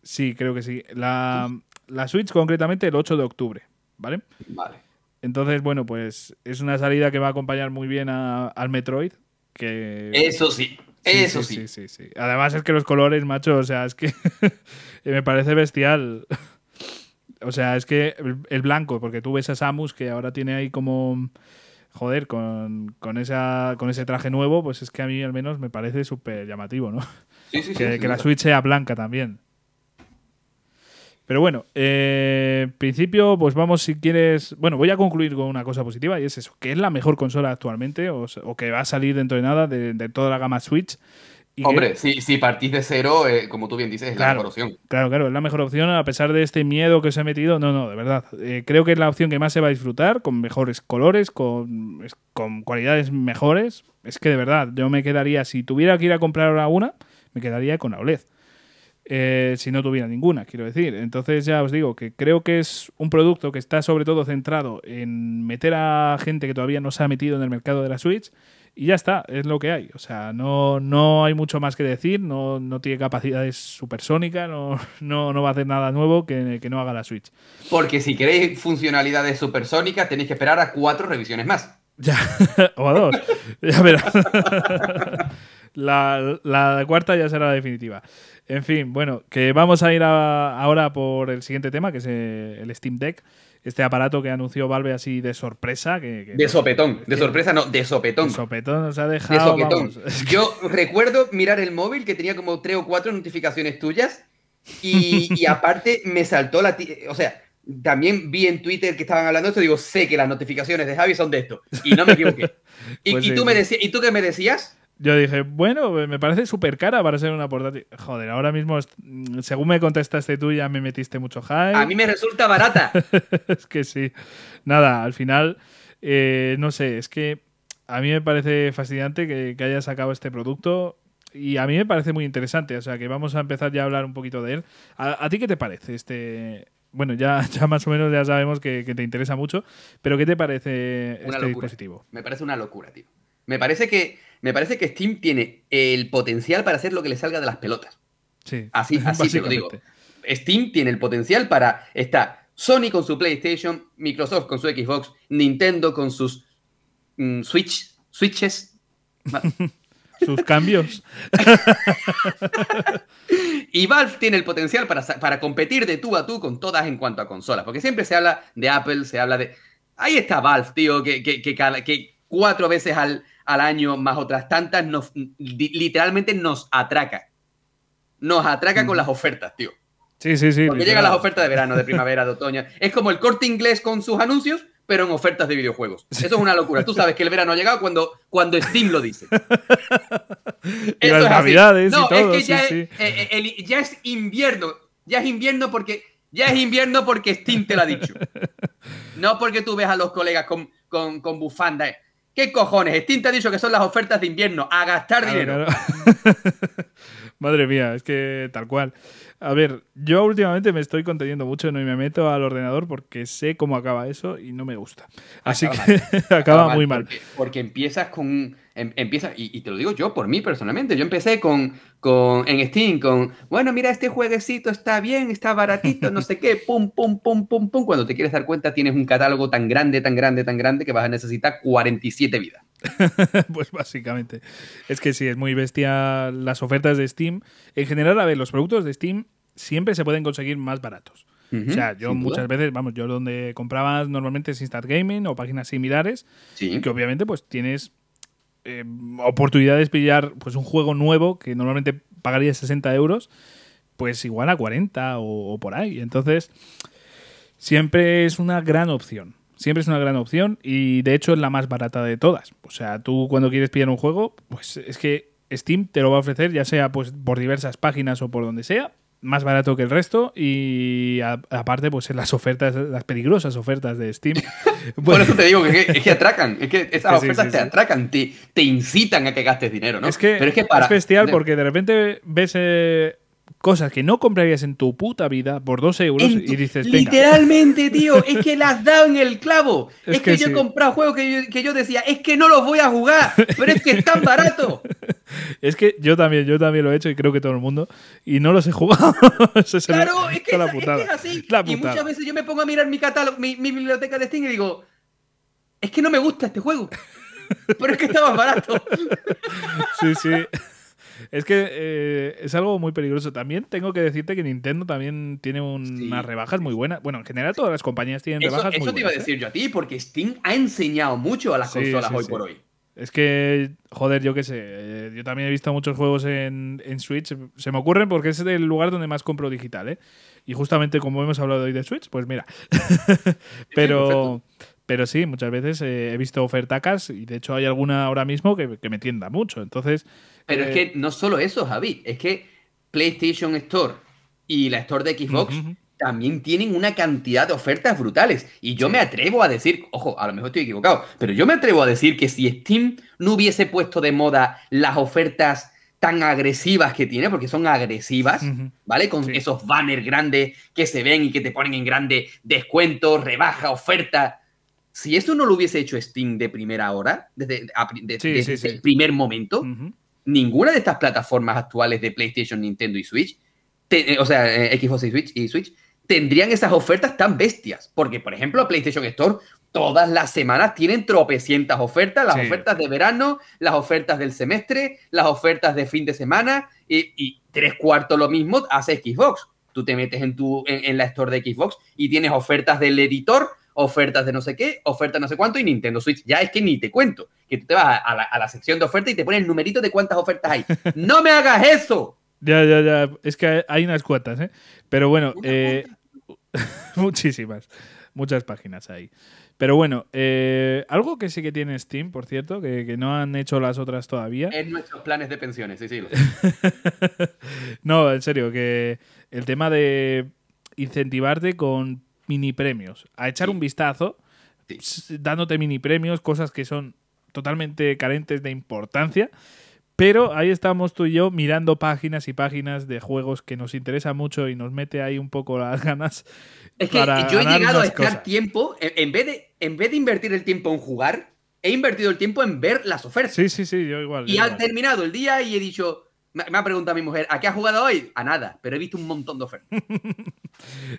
Sí, creo que sí. La, la Switch concretamente el 8 de octubre, ¿vale? Vale. Entonces, bueno, pues es una salida que va a acompañar muy bien a- al Metroid. Que, Eso sí. Eso sí. sí, sí, sí. Además es que los colores, macho, o sea, es que me parece bestial. O sea, es que el, el blanco, porque tú ves a Samus que ahora tiene ahí como... Joder, con, con, esa, con ese traje nuevo, pues es que a mí al menos me parece súper llamativo, ¿no? Sí, sí, sí. que, la. Switch sea blanca también. Pero bueno, eh, en principio, pues vamos, si quieres. Bueno, voy a concluir con una cosa positiva y es eso: que es la mejor consola actualmente o, que va a salir dentro de nada de, de toda la gama Switch. y que- Hombre, si, si partís de cero, eh, como tú bien dices, es la mejor opción. Claro, claro, es la mejor opción a pesar de este miedo que os he metido. No, no, de verdad. Eh, creo que es la opción que más se va a disfrutar, con mejores colores, con, con cualidades mejores. Es que de verdad, yo me quedaría, si tuviera que ir a comprar ahora una, me quedaría con la OLED. Eh, si no tuviera ninguna, quiero decir. Entonces ya os digo que creo que es un producto que está sobre todo centrado en meter a gente que todavía no se ha metido en el mercado de la Switch y ya está, es lo que hay. O sea, no, no hay mucho más que decir, no, no tiene capacidades supersónicas, no, no, no va a hacer nada nuevo que, que no haga la Switch. Porque si queréis funcionalidades supersónicas, tenéis que esperar a cuatro revisiones más. Ya, o a dos. Ya verás. La, la cuarta ya será la definitiva. En fin, bueno, que vamos a ir a- ahora por el siguiente tema, que es eh, el Steam Deck. Este aparato que anunció Valve así de sorpresa. Que, que- De sopetón. De que- sorpresa, no, de sopetón. de sopetón nos ha De dejado. sopetón. vamos. Yo recuerdo mirar el móvil que tenía como tres o cuatro notificaciones tuyas y, y aparte me saltó la... O sea, también vi en Twitter que estaban hablando de esto, digo, sé que las notificaciones de Javi son de esto. Y no me equivoqué. Y, Pues y sí, tú me decías, ¿Y tú qué me decías? Yo dije, bueno, me parece súper cara para ser una portátil. Joder, ahora mismo, según me contestaste tú, ya me metiste mucho hype. A mí me resulta barata. es que sí. Nada, al final, eh, no sé, es que a mí me parece fascinante que, que haya sacado este producto y a mí me parece muy interesante. O sea, que vamos a empezar ya a hablar un poquito de él. ¿A, a ti qué te parece este...? Bueno, ya, ya más o menos ya sabemos que, que te interesa mucho, pero ¿qué te parece Una este locura. dispositivo? Me parece una locura, tío. Me parece que, me parece que Steam tiene el potencial para hacer lo que le salga de las pelotas. Sí, Así, así te lo digo. Steam tiene el potencial para estar Sony con su PlayStation, Microsoft con su Xbox, Nintendo con sus mm, Switch, Switches. Sus cambios. Y Valve tiene el potencial para, para competir de tú a tú con todas en cuanto a consolas. Porque siempre se habla de Apple, se habla de. Ahí está Valve, tío, que, que, que cuatro veces al, al año, más otras tantas, nos, li- literalmente nos atraca. Nos atraca con las ofertas, tío. Sí, sí, sí. Porque literal. llegan las ofertas de verano, de primavera, de otoño. Es como el corte inglés con sus anuncios, pero en ofertas de videojuegos. Eso es una locura. Tú sabes que el verano ha llegado cuando, cuando Steam lo dice. Y las es navidades y no, todo, es que ya, sí, es, sí. eh, eh, el- ya es invierno. Ya es invierno porque. Ya es invierno porque Steam te lo ha dicho. No porque tú ves a los colegas con, con, con bufanda. ¿Qué cojones? Steam te ha dicho que son las ofertas de invierno. A gastar Claro, dinero. claro. Madre mía, es que tal cual. A ver, yo últimamente me estoy conteniendo mucho, no y me meto al ordenador porque sé cómo acaba eso y no me gusta. Así Acaba que acaba muy mal. Porque, porque empiezas con. Em- empiezas, y, y te lo digo yo por mí personalmente. Yo empecé con, con en Steam con. Bueno, mira, este jueguecito está bien, está baratito, no sé qué. Pum, pum, pum, pum, pum. Cuando te quieres dar cuenta, tienes un catálogo tan grande, tan grande, tan grande que vas a necesitar 47 vidas. pues básicamente. Es que sí, es muy bestia las ofertas de Steam. En general, a ver, los productos de Steam siempre se pueden conseguir más baratos. O sea, yo duda. muchas veces, vamos, yo donde comprabas normalmente es Instant Gaming o páginas similares, Sí. que obviamente pues tienes eh, oportunidades de pillar pues un juego nuevo que normalmente pagarías 60 euros, pues igual a 40 o, o por ahí. Entonces, siempre es una gran opción. Siempre es una gran opción y de hecho es la más barata de todas. O sea, tú cuando quieres pillar un juego, pues es que Steam te lo va a ofrecer, ya sea pues por diversas páginas o por donde sea, más barato que el resto y a- aparte pues en las ofertas, las peligrosas ofertas de Steam. Por eso te digo que, es que atracan, es que esas sí, ofertas sí, te atracan, te, te incitan a que gastes dinero, ¿no? es que, Pero es que para. es bestial de- porque de repente ves eh, cosas que no comprarías en tu puta vida por dos euros tu- y dices, venga, literalmente, tío, es que le has dado en el clavo. Es Es, que, que yo sí. he comprado juegos que yo, que yo decía, es que no los voy a jugar, pero es que están baratos. es que yo también, yo también lo he hecho y creo que todo el mundo y no los he jugado. Claro, es que, es, es que es así. La y muchas veces yo me pongo a mirar mi catálogo, mi, mi biblioteca de Steam y digo, es que no me gusta este juego. Pero es que está más barato. Sí, sí. Es que eh, es algo muy peligroso. También tengo que decirte que Nintendo también tiene un- Sí, unas rebajas muy buenas. Bueno, en general todas las compañías tienen Eso, rebajas eso muy te iba a buenas. ¿eh? decir yo a ti, porque Steam ha enseñado mucho a las Sí, consolas sí, hoy por hoy. Es que, joder, yo qué sé. eh, yo también he visto muchos juegos en, en Switch. Se me ocurren porque es el lugar donde más compro digital, ¿eh? Y justamente como hemos hablado hoy de Switch, pues mira. pero, pero sí, muchas veces he visto ofertacas y de hecho hay alguna ahora mismo que, que me tienda mucho. Entonces. Pero eh, es que no solo eso, Javi, es que PlayStation Store y la Store de Xbox también tienen una cantidad de ofertas brutales. Y yo me atrevo a decir, ojo, a lo mejor estoy equivocado, pero yo me atrevo a decir que si Steam no hubiese puesto de moda las ofertas tan agresivas que tiene, porque son agresivas. ¿vale? Con Sí. esos banners grandes que se ven y que te ponen en grande descuento, rebaja, oferta. Si eso no lo hubiese hecho Steam de primera hora, desde, a pri- de- Sí, desde sí, el primer momento. Ninguna de estas plataformas actuales de PlayStation, Nintendo y Switch, te- eh, o sea, eh, Xbox y Switch, y Switch, tendrían esas ofertas tan bestias. Porque, por ejemplo, PlayStation Store todas las semanas tienen tropecientas ofertas, las Sí. ofertas de verano, las ofertas del semestre, las ofertas de fin de semana, y, y tres cuartos lo mismo hace Xbox. Tú te metes en, tu, en, en la store de Xbox y tienes ofertas del editor, ofertas de no sé qué, ofertas no sé cuánto, y Nintendo Switch. Ya es que ni te cuento. Que tú te vas a, a la, a la sección de ofertas y te ponen el numerito de cuántas ofertas hay. ¡No me hagas eso! Ya, ya, ya. Es que hay unas cuantas, ¿eh? Pero bueno, ¿Una eh, muchísimas. Muchas páginas ahí. Pero bueno, eh, algo que sí que tiene Steam, por cierto, que, que no han hecho las otras todavía. En nuestros planes de pensiones, sí, sí. lo- no, en serio, que el tema de incentivarte con mini premios. A echar Sí. un vistazo, Sí. dándote mini premios, cosas que son totalmente carentes de importancia. Pero ahí estamos tú y yo mirando páginas y páginas de juegos que nos interesa mucho y nos mete ahí un poco las ganas. Es que para yo he ganar llegado a estar cosas. tiempo, en, vez de, en vez de invertir el tiempo en jugar, he invertido el tiempo en ver las ofertas. Sí, sí, sí, yo igual. Y yo ha terminado el día y he dicho, me, ha preguntado mi mujer, ¿a qué has jugado hoy? A nada, pero he visto un montón de ofertas.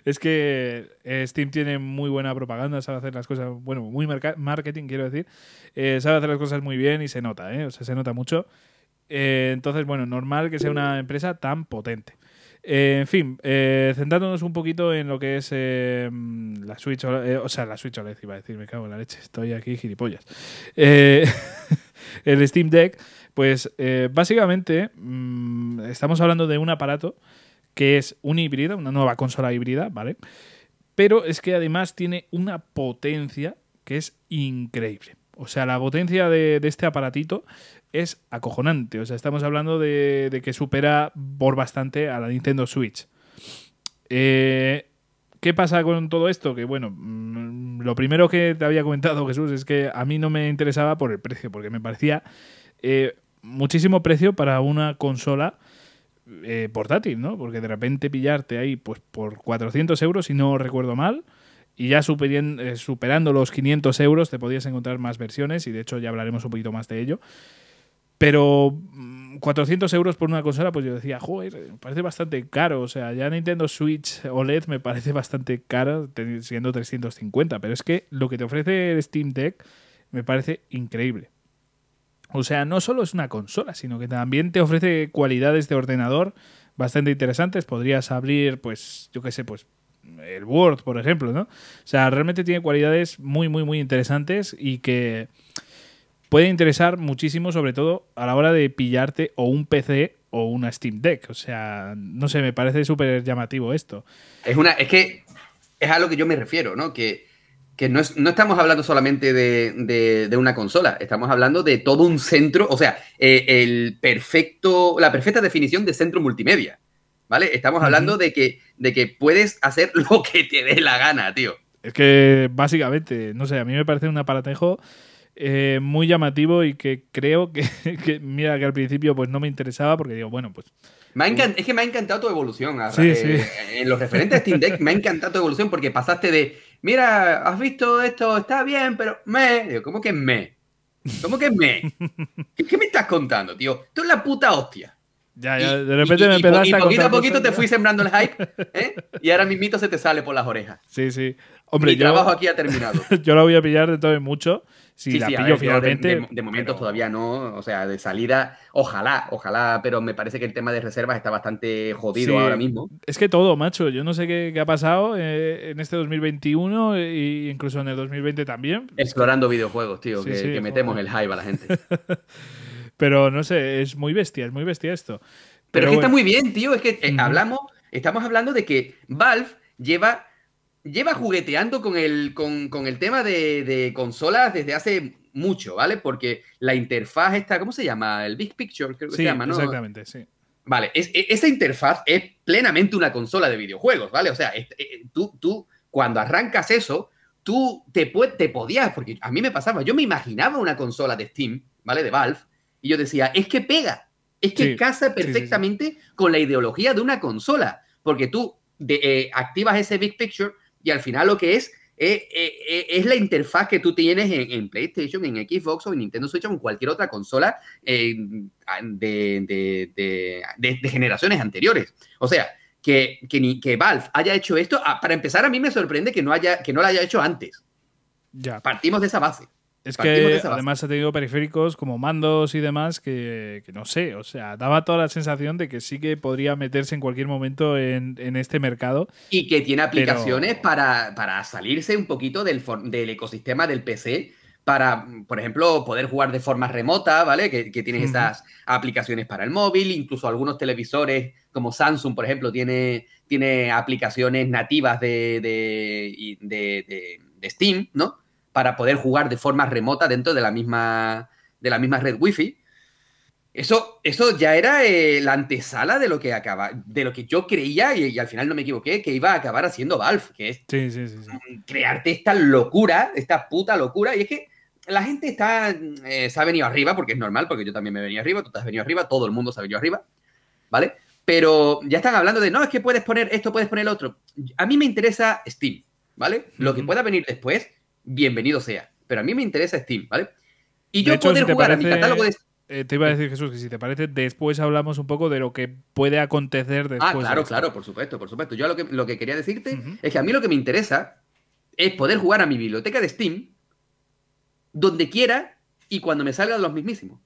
Es que eh, Steam tiene muy buena propaganda, sabe hacer las cosas, bueno, muy marketing, quiero decir. Eh, sabe hacer las cosas muy bien y se nota, ¿eh? O sea, se nota mucho. Eh, entonces, bueno, normal que sea una empresa tan potente. Eh, en fin, eh, centrándonos un poquito en lo que es eh, la Switch, eh, o sea, la Switch OLED, iba a decir, me cago en la leche, estoy aquí gilipollas. El Steam Deck, pues básicamente mm, estamos hablando de un aparato que es un híbrido, una nueva consola híbrida, ¿vale? Pero es que además tiene una potencia que es increíble. O sea, la potencia de este aparatito es acojonante. O sea, estamos hablando de, de que supera por bastante a la Nintendo Switch. Eh, ¿Qué pasa con todo esto? Que bueno, mm, lo primero que te había comentado Jesús es que a mí no me interesaba por el precio, porque me parecía eh, muchísimo precio para una consola eh, portátil, ¿no? Porque de repente pillarte ahí pues por 400 euros, si no recuerdo mal, y ya superando los 500 euros te podías encontrar más versiones, y de hecho ya hablaremos un poquito más de ello. Pero mm, 400 euros por una consola, pues yo decía, joder, me parece bastante caro. O sea, ya Nintendo Switch OLED me parece bastante teni- siendo 350. Pero es que lo que te ofrece el Steam Deck me parece increíble. O sea, no solo es una consola, sino que también te ofrece cualidades de ordenador bastante interesantes. Podrías abrir, pues, yo qué sé, pues el Word, por ejemplo, ¿no? O sea, realmente tiene cualidades muy, muy, muy interesantes y que puede interesar muchísimo, sobre todo a la hora de pillarte o un PC o una Steam Deck. O sea, no sé, me parece súper llamativo esto. Es, una, es que es a lo que yo me refiero, ¿no? Que, que no, es- no estamos hablando solamente de, de- de una consola, estamos hablando de todo un centro, o sea, eh, el perfecto, la perfecta definición de centro multimedia, ¿vale? Estamos hablando de, que, de que puedes hacer lo que te dé la gana, tío. Es que básicamente, no sé, a mí me parece un aparatejo eh, muy llamativo y que creo que, que, mira, que al principio pues no me interesaba porque digo, bueno, pues Me ha encan- es que me ha encantado tu evolución. Sí, eh, sí. En los referentes a Steam Deck me ha encantado tu evolución porque pasaste de, mira, has visto esto, está bien, pero me. Digo, ¿cómo que me? ¿Cómo que me? ¿Qué, qué me estás contando, tío? Esto es la puta hostia. ya, Y- ya, de y- repente y- me y empezaste y a poquito a poquito te fui sembrando el hype, ¿eh? Y ahora mismito se te sale por las orejas. Sí, sí. Hombre, Mi yo, trabajo aquí ha terminado. yo la voy a pillar de mucho. Si Sí, la sí, pillo ver, yo de- finalmente. De, de momento pero- todavía no, o sea, de salida, ojalá, ojalá, pero me parece que el tema de reservas está bastante jodido Sí. ahora mismo. Es que todo, macho. Yo no sé qué, qué ha pasado eh, en este 2021 e incluso en el 2020 también. Explorando videojuegos, tío, que, metemos joder. el hype a la gente. Pero no sé, es muy bestia, es muy bestia esto. Pero, es que está muy bien, tío. Es que eh, hablamos, estamos hablando de que Valve lleva, lleva jugueteando con el, con, con el tema de, de consolas desde hace mucho, ¿vale? Porque la interfaz está, ¿cómo se llama? El Big Picture, creo que Sí, se llama, ¿no? exactamente, sí. Vale, es- e- esa interfaz es plenamente una consola de videojuegos, ¿vale? O sea, es- eh, tú, tú, cuando arrancas eso, tú te, te podías, porque a mí me pasaba, yo me imaginaba una consola de Steam, ¿vale? De Valve, y yo decía, es que pega, es que Sí, casa sí. perfectamente con la ideología de una consola, porque tú de- eh, activas ese Big Picture y al final lo que es eh, eh, eh, es la interfaz que tú tienes en, en PlayStation, en Xbox o en Nintendo Switch o en cualquier otra consola eh, de, de- de- de- de generaciones anteriores. O sea, que, que, ni, que Valve haya hecho esto, ah, para empezar a mí me sorprende que no, haya, que no lo haya hecho antes. Ya. Partimos de esa base. Es que además ha tenido periféricos como mandos y demás que, que no sé, o sea, daba toda la sensación de que sí que podría meterse en cualquier momento en, en este mercado. Y que tiene aplicaciones Pero- para, para salirse un poquito del, for- del ecosistema del PC, para, por ejemplo, poder jugar de forma remota, ¿vale? Que, que tienes Ujú. esas aplicaciones para el móvil, incluso algunos televisores como Samsung, por ejemplo, tiene, tiene aplicaciones nativas de- de- de Steam, ¿no? Para poder jugar de forma remota dentro de la misma, de la misma red Wi-Fi. Eso, eso ya era eh, la antesala de lo que acaba, de lo que yo creía, y, y al final no me equivoqué, que iba a acabar haciendo Valve, que es Sí, sí, sí. sí. crearte esta locura, esta puta locura. Y es que la gente está, eh, se ha venido arriba, porque es normal, porque yo también me venido arriba, tú te has venido arriba, todo el mundo se ha venido arriba, ¿vale? Pero ya están hablando de, no, es que puedes poner esto, puedes poner lo otro. A mí me interesa Steam, ¿vale? Lo que pueda venir después, bienvenido sea. Pero a mí me interesa Steam, ¿vale? Y yo hecho, poder si jugar a mi catálogo de Eh, te iba a decir, Jesús, que si te parece, después hablamos un poco de lo que puede acontecer después. Ah, claro, claro, por supuesto, por supuesto. Yo lo que, lo que quería decirte es que a mí lo que me interesa es poder jugar a mi biblioteca de Steam donde quiera y cuando me salgan los mismísimos.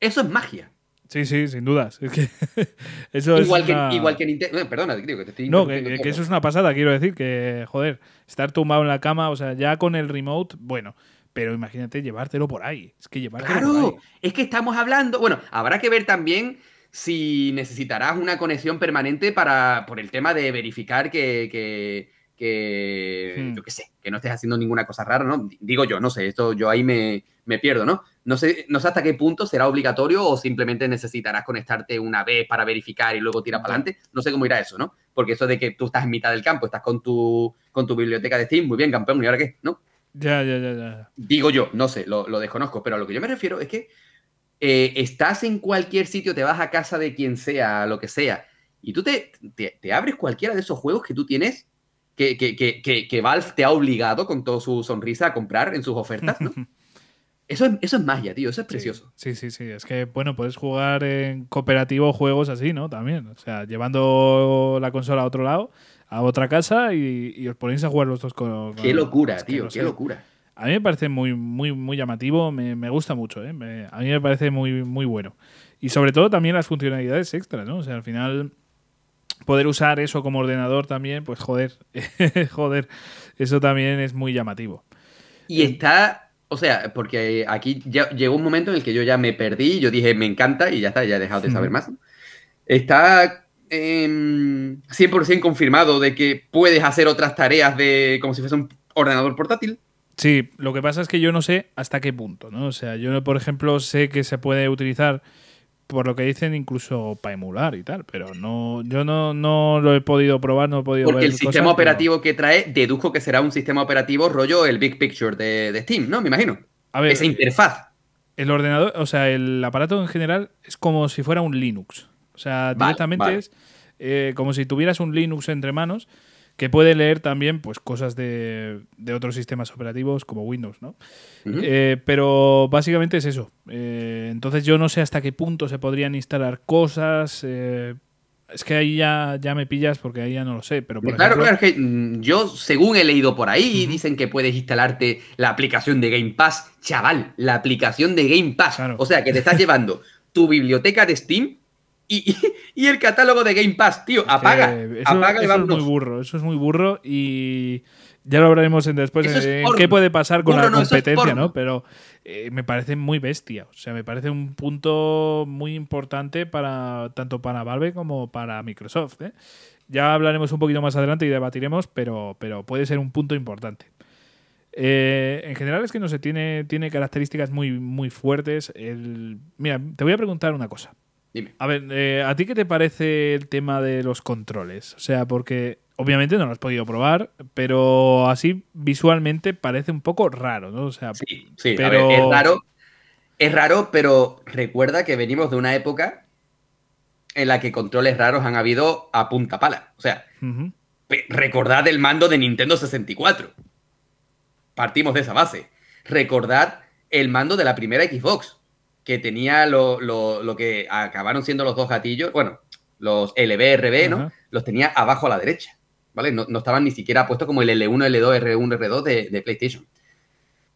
Eso es magia. Sí, sí, sin dudas. Es que eso Igual, es que, una- igual que Nintendo. eh, Perdona, que te estoy No, que, eso es una pasada, quiero decir, que, joder, estar tumbado en la cama, o sea, ya con el remote, bueno, pero imagínate llevártelo por ahí. Es que llevártelo por Claro, ahí. es que estamos hablando. Bueno, habrá que ver también si necesitarás una conexión permanente para por el tema de verificar que, que, que- Hmm. yo qué sé, que no estés haciendo ninguna cosa rara, ¿no? Digo yo, no sé, esto yo ahí me, me pierdo, ¿no? No sé, no sé hasta qué punto será obligatorio o simplemente necesitarás conectarte una vez para verificar y luego tirar para adelante. No sé cómo irá eso, ¿no? Porque eso de que tú estás en mitad del campo, estás con tu, con tu biblioteca de Steam, muy bien, campeón, ¿y ahora qué? ¿No? Ya, ya, ya, ya. Digo yo, no sé, lo, lo desconozco, pero a lo que yo me refiero es que eh, estás en cualquier sitio, te vas a casa de quien sea, lo que sea, y tú te, te, te abres cualquiera de esos juegos que tú tienes, que, que, que, que, que Valve te ha obligado con toda su sonrisa a comprar en sus ofertas, ¿no? Eso es, eso es magia, tío, eso es precioso. Sí, sí, sí. Es que, bueno, puedes jugar en cooperativo juegos así, ¿no? También. O sea, llevando la consola a otro lado, a otra casa y, y os ponéis a jugar los dos con. Qué locura, tío, qué sé. locura. A mí me parece muy, muy, muy llamativo, me, me gusta mucho, ¿eh? Me- a mí me parece muy, muy bueno. Y sobre todo también las funcionalidades extras, ¿no? O sea, al final poder usar eso como ordenador también, pues joder, joder, eso también es muy llamativo. Y está, o sea, porque aquí ya llegó un momento en el que yo ya me perdí, yo dije, me encanta y ya está, ya he dejado de saber más. está em, 100% confirmado de que puedes hacer otras tareas de como si fuese un ordenador portátil. Sí, lo que pasa es que yo no sé hasta qué punto, ¿no? O sea, yo, por ejemplo, sé que se puede utilizar, por lo que dicen, incluso para emular y tal, pero no, yo no, no lo he podido probar, no he podido Porque ver el cosas, sistema pero- operativo que trae, deduzco que será un sistema operativo rollo el Big Picture de, de Steam, ¿no? Me imagino. A ver, Esa interfaz. el ordenador, o sea, el aparato en general es como si fuera un Linux. O sea, Vale, directamente vale. es eh, como si tuvieras un Linux entre manos que puede leer también pues cosas de, de otros sistemas operativos como Windows, ¿no? Eh, pero básicamente es eso. Eh, entonces yo no sé hasta qué punto se podrían instalar cosas. eh, es que ahí ya, ya me pillas porque ahí ya no lo sé. Pero por claro, ejemplo, claro, es que mm, yo, según he leído por ahí, dicen que puedes instalarte la aplicación de Game Pass. Chaval, la aplicación de Game Pass. Claro. O sea, que te estás llevando tu biblioteca de Steam y, y- y el catálogo de Game Pass, tío. Apaga, eso, apaga y eso es muy burro. Eso es muy burro y ya lo hablaremos en después es en qué puede pasar con Burro la no, eso es competencia. ¿no? Pero eh, me parece muy bestia. O sea, me parece un punto muy importante para tanto para Valve como para Microsoft. ¿eh? Ya hablaremos un poquito más adelante y debatiremos, pero, pero puede ser un punto importante. Eh, en general es que no sé, tiene, tiene características muy, muy fuertes. El, mira, te voy a preguntar una cosa. Dime. A ver, eh, ¿a ti qué te parece el tema de los controles? O sea, porque obviamente no lo has podido probar, pero así visualmente parece un poco raro, ¿no? O sea, Sí, sí, pero- ver, es raro. Es raro, pero recuerda que venimos de una época en la que controles raros han habido a punta pala. O sea, Recordad el mando de Nintendo 64. Partimos de esa base. Recordad el mando de la primera Xbox, que tenía lo, lo- lo que acabaron siendo los dos gatillos, bueno, los LB, RB, ¿no? Los tenía abajo a la derecha, ¿vale? No, no estaban ni siquiera puestos como el L1, L2, R1, R2 de, de PlayStation.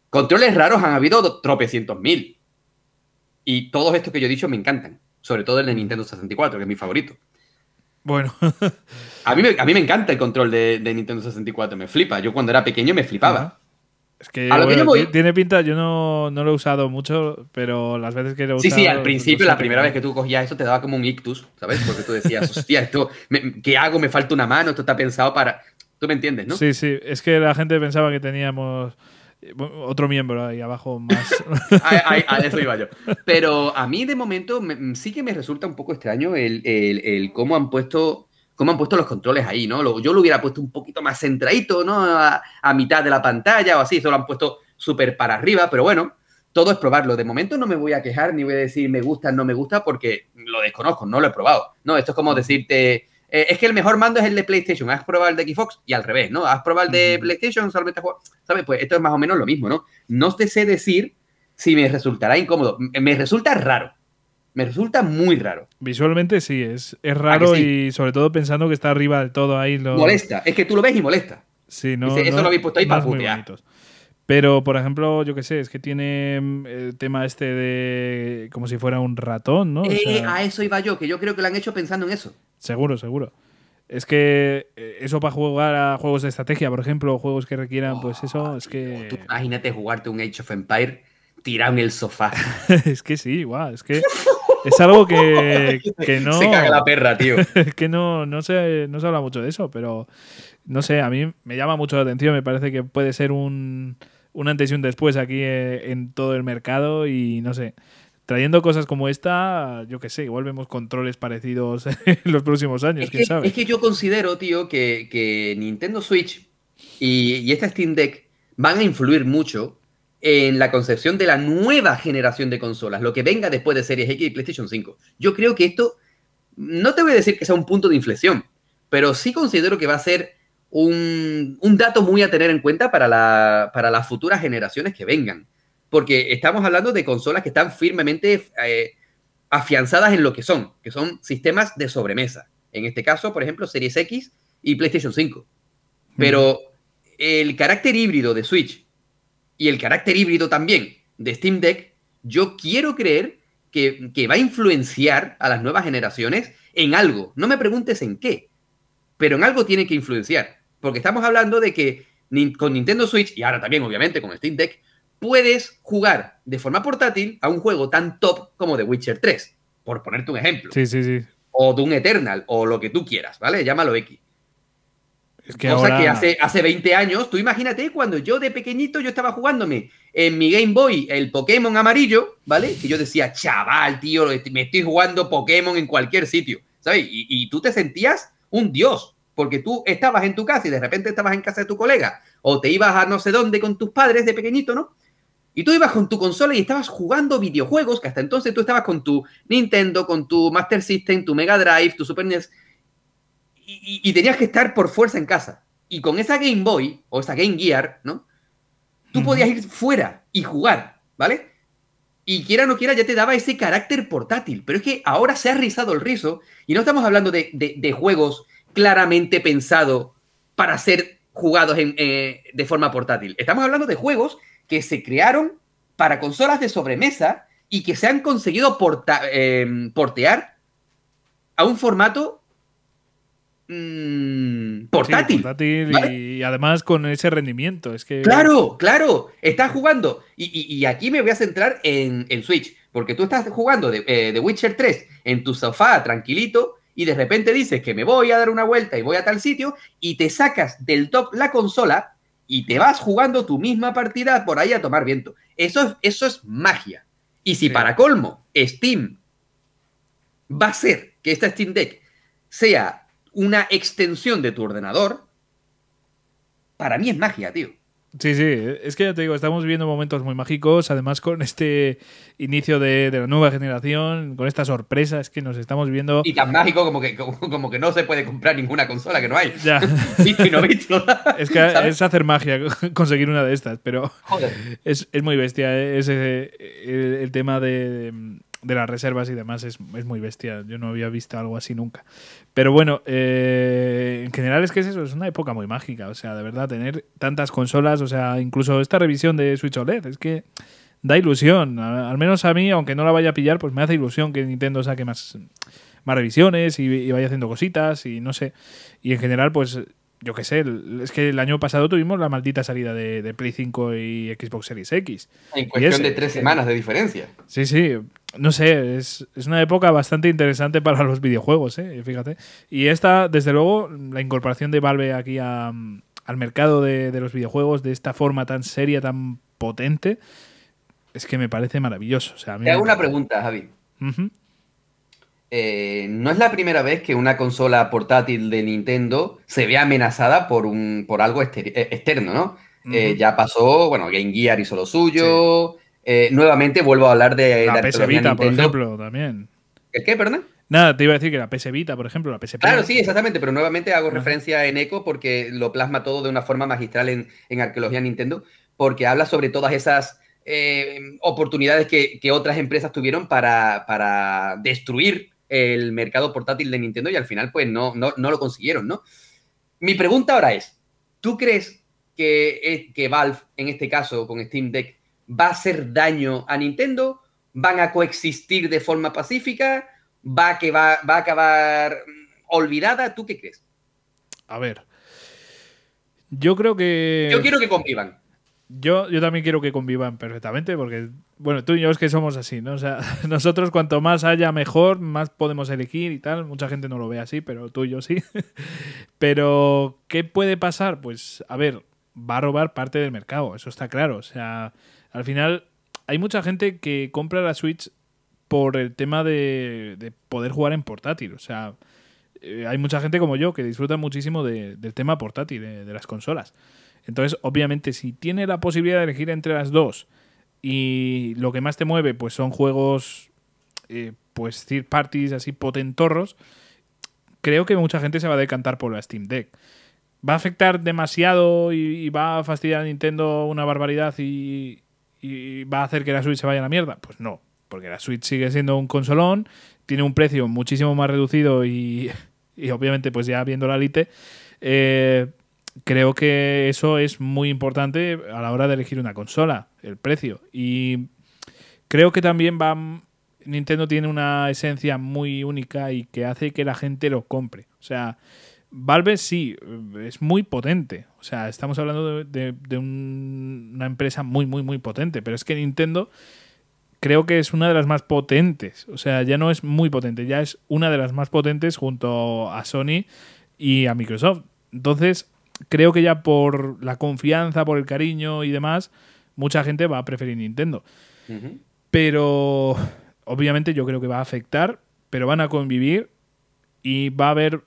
Controles raros han habido tropecientos mil. Y todos estos que yo he dicho me encantan. Sobre todo el de Nintendo 64, que es mi favorito. bueno, A mí, me, a mí me encanta el control de, de Nintendo 64, me flipa. Yo cuando era pequeño me flipaba. Es que, A lo que bueno, yo voy- ti- tiene pinta, yo no, no lo he usado mucho, pero las veces que lo he Sí, usado... sí, al principio, la primera vez que tú cogías eso te daba como un ictus, ¿sabes? Porque tú decías, hostia, esto, me- ¿qué hago? Me falta una mano, esto está pensado para... Tú me entiendes, ¿no? Sí, sí, es que la gente pensaba que teníamos otro miembro ahí abajo más... A, a- a eso iba yo. Pero a mí de momento me- sí que me resulta un poco extraño el, el- el cómo han puesto cómo han puesto los controles ahí, ¿no? Yo lo hubiera puesto un poquito más centradito, ¿no? A, a mitad de la pantalla o así, eso lo han puesto súper para arriba, pero bueno, todo es probarlo. De momento no me voy a quejar ni voy a decir me gusta, no me gusta, porque lo desconozco, no lo he probado. No, esto es como decirte, eh, es que el mejor mando es el de PlayStation, has probado el de Xbox y al revés, ¿no? Has probado el de. PlayStation, solamente jugado- ¿sabes? Pues esto es más o menos lo mismo, ¿no? No te sé decir si me resultará incómodo. Me resulta raro. Me resulta muy raro. Visualmente sí, es, es raro sí? y sobre todo pensando que está arriba del todo ahí. Lo... Molesta. Es que tú lo ves y molesta. Sí, no, Dice, eso lo habéis puesto ahí para putear. Pero, por ejemplo, yo qué sé, es que tiene mm, el tema este de como si fuera un ratón, ¿no? O Eh, sea, a eso iba yo, que yo creo que lo han hecho pensando en eso. Seguro, seguro. Es que eh, eso para jugar a juegos de estrategia, por ejemplo, juegos que requieran, pues eso, es que. Tú imagínate jugarte un Age of Empire tirado en el sofá. es que sí, guau, es que es algo que, que no. Se caga la perra, tío. es que no, no, se, no se habla mucho de eso, pero no sé, a mí me llama mucho la atención, me parece que puede ser un, un antes y un después aquí eh, en todo el mercado y no sé, trayendo cosas como esta, yo qué sé, igual vemos controles parecidos en los próximos años, Es quién que, sabe. es que yo considero, tío, que, que Nintendo Switch y, y esta Steam Deck van a influir mucho en la concepción de la nueva generación de consolas, lo que venga después de Series X y PlayStation 5. Yo creo que esto, no te voy a decir que sea un punto de inflexión, pero sí considero que va a ser un, un dato muy a tener en cuenta para, la- para las futuras generaciones que vengan. Porque estamos hablando de consolas que están firmemente eh, afianzadas en lo que son, que son sistemas de sobremesa. En este caso, por ejemplo, Series X y PlayStation 5. Pero el carácter híbrido de Switch y el carácter híbrido también de Steam Deck, yo quiero creer que, que va a influenciar a las nuevas generaciones en algo. No me preguntes en qué, pero en algo tiene que influenciar. Porque estamos hablando de que con Nintendo Switch, y ahora también obviamente con Steam Deck, puedes jugar de forma portátil a un juego tan top como The Witcher 3, por ponerte un ejemplo. Sí, sí, sí. o Doom Eternal, o lo que tú quieras, ¿vale? Llámalo X. Es que Cosa ahora- que hace, hace 20 años, tú imagínate cuando yo de pequeñito yo estaba jugándome en mi Game Boy el Pokémon amarillo, ¿vale? Que yo decía, chaval, tío, me estoy jugando Pokémon en cualquier sitio, ¿sabes? Y, y tú te sentías un dios, porque tú estabas en tu casa y de repente estabas en casa de tu colega, o te ibas a no sé dónde con tus padres de pequeñito, ¿no? Y tú ibas con tu consola y estabas jugando videojuegos, que hasta entonces tú estabas con tu Nintendo, con tu Master System, tu Mega Drive, tu Super NES, y, tenías que estar por fuerza en casa. Y con esa Game Boy o esa Game Gear, ¿no? Tú podías ir fuera y jugar, ¿vale? Y quiera o no quiera, ya te daba ese carácter portátil. Pero es que ahora se ha rizado el rizo y no estamos hablando de, de- de juegos claramente pensados para ser jugados en, eh, de forma portátil. Estamos hablando de juegos que se crearon para consolas de sobremesa y que se han conseguido porta- eh, portear a un formato mm, Sí, portátil. portátil ¿vale? y además con ese rendimiento. Es que. Claro, claro, estás jugando. Y, y- y aquí me voy a centrar en, en Switch, porque tú estás jugando de, eh, de Witcher 3 en tu sofá tranquilito y de repente dices que me voy a dar una vuelta y voy a tal sitio y te sacas del top la consola y te vas jugando tu misma partida por ahí a tomar viento. Eso es, eso es magia. Y si Sí. para colmo Steam va a ser que esta Steam Deck sea una extensión de tu ordenador, para mí es magia, tío. Sí, sí, es que ya te digo, estamos viviendo momentos muy mágicos, además con este inicio de, de la nueva generación, con esta sorpresa, es que nos estamos viendo... Y tan mágico como que, como, como que no se puede comprar ninguna consola, que no hay. Ya, Visto y no visto. es que ¿sabes? es hacer magia conseguir una de estas, pero Joder. es, es muy bestia, ¿eh? ese, el, el tema de, de las reservas y demás es, es muy bestia, yo no había visto algo así nunca. Pero bueno, eh, en general es que es eso, es una época muy mágica, o sea, de verdad, tener tantas consolas, o sea, incluso esta revisión de Switch OLED, es que da ilusión, al menos a mí, aunque no la vaya a pillar, pues me hace ilusión que Nintendo saque más, más revisiones y, y vaya haciendo cositas y no sé. Y en general, pues yo qué sé, es que el año pasado tuvimos la maldita salida de, de Play 5 y Xbox Series X. En cuestión de tres semanas de diferencia. Sí, sí, no sé, es, es una época bastante interesante para los videojuegos, ¿eh? fíjate. Y esta, desde luego, la incorporación de Valve aquí a, al mercado de, de los videojuegos de esta forma tan seria, tan potente, es que me parece maravilloso. O sea, a mí Te me hago una pregunta, Javi. Ujú. Eh, no es la primera vez que una consola portátil de Nintendo se ve amenazada por, un, por algo eh, externo, ¿no? Eh, ya pasó, bueno, Game Gear hizo lo suyo. Eh, nuevamente vuelvo a hablar de La de PS Vita, por ejemplo, también. ¿El qué, perdón? Nada, te iba a decir que la PS Vita, por ejemplo, la PSP. Claro, sí, exactamente, pero nuevamente hago Ajá. referencia en Eco porque lo plasma todo de una forma magistral en, en Arqueología Nintendo, porque habla sobre todas esas oportunidades que, que otras empresas tuvieron para, para destruir el mercado portátil de Nintendo y al final pues no, no, no lo consiguieron, ¿no? Mi pregunta ahora es, ¿tú crees que, eh, que Valve, en este caso con Steam Deck, va a hacer daño a Nintendo? ¿Van a coexistir de forma pacífica? ¿Va a, que va, va a acabar olvidada? ¿Tú qué crees? A ver. Yo creo que. Yo quiero que convivan. Yo, yo también quiero que convivan perfectamente, porque, bueno, tú y yo es que somos así, ¿no? O sea, nosotros cuanto más haya mejor, más podemos elegir y tal. Mucha gente no lo ve así, pero tú y yo sí. pero, ¿qué puede pasar? Pues, a ver, va a robar parte del mercado, eso está claro. O sea, al final, hay mucha gente que compra la Switch por el tema de, de poder jugar en portátil. O sea, eh, hay mucha gente como yo que disfruta muchísimo de- del tema portátil, de, de las consolas. Entonces, obviamente, si tiene la posibilidad de elegir entre las dos y lo que más te mueve, pues son juegos, eh, pues third parties así potentorros, creo que mucha gente se va a decantar por la Steam Deck. ¿Va a afectar demasiado y, va a fastidiar a Nintendo una barbaridad y, y va a hacer que la Switch se vaya a la mierda? Pues no, porque la Switch sigue siendo un consolón, tiene un precio muchísimo más reducido y, y obviamente pues ya viendo la lite, eh, creo que eso es muy importante a la hora de elegir una consola, el precio. Y creo que también va Nintendo tiene una esencia muy única y que hace que la gente lo compre. O sea, Valve sí, es muy potente. O sea, estamos hablando de, de- de un- una empresa muy, muy, muy potente. Pero es que Nintendo creo que es una de las más potentes. O sea, ya no es muy potente, ya es una de las más potentes junto a Sony y a Microsoft. Entonces, creo que ya por la confianza, por el cariño y demás, mucha gente va a preferir Nintendo. Pero obviamente yo creo que va a afectar, pero van a convivir y va a haber,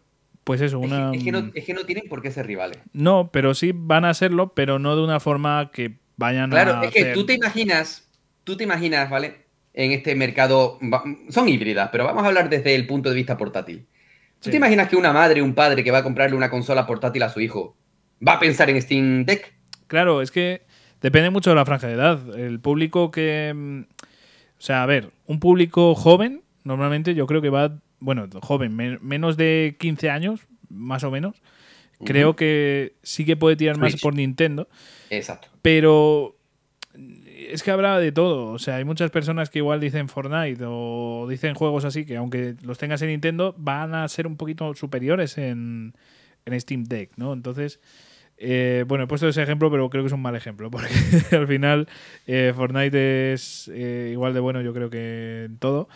pues eso, Es que- una... Es que, no, es que no tienen por qué ser rivales. No, pero sí van a serlo, pero no de una forma que vayan Claro, a es que hacer- tú te imaginas, tú te imaginas, ¿vale? En este mercado, son híbridas, pero vamos a hablar desde el punto de vista portátil. ¿Tú Sí. te imaginas que una madre, un padre que va a comprarle una consola portátil a su hijo, va a pensar en Steam Deck? Claro, es que depende mucho de la franja de edad. El público que... mm, O sea, a ver, un público joven, normalmente yo creo que va... Bueno, joven, men- menos de 15 años, más o menos. Creo que sí que puede tirar más por Nintendo. Exacto. Pero es que habrá de todo. O sea, hay muchas personas que igual dicen Fortnite o dicen juegos así que aunque los tengas en Nintendo van a ser un poquito superiores en, en Steam Deck, ¿no? Entonces, eh, bueno, he puesto ese ejemplo, pero creo que es un mal ejemplo porque al final eh, Fortnite es eh, igual de bueno yo creo que en todo,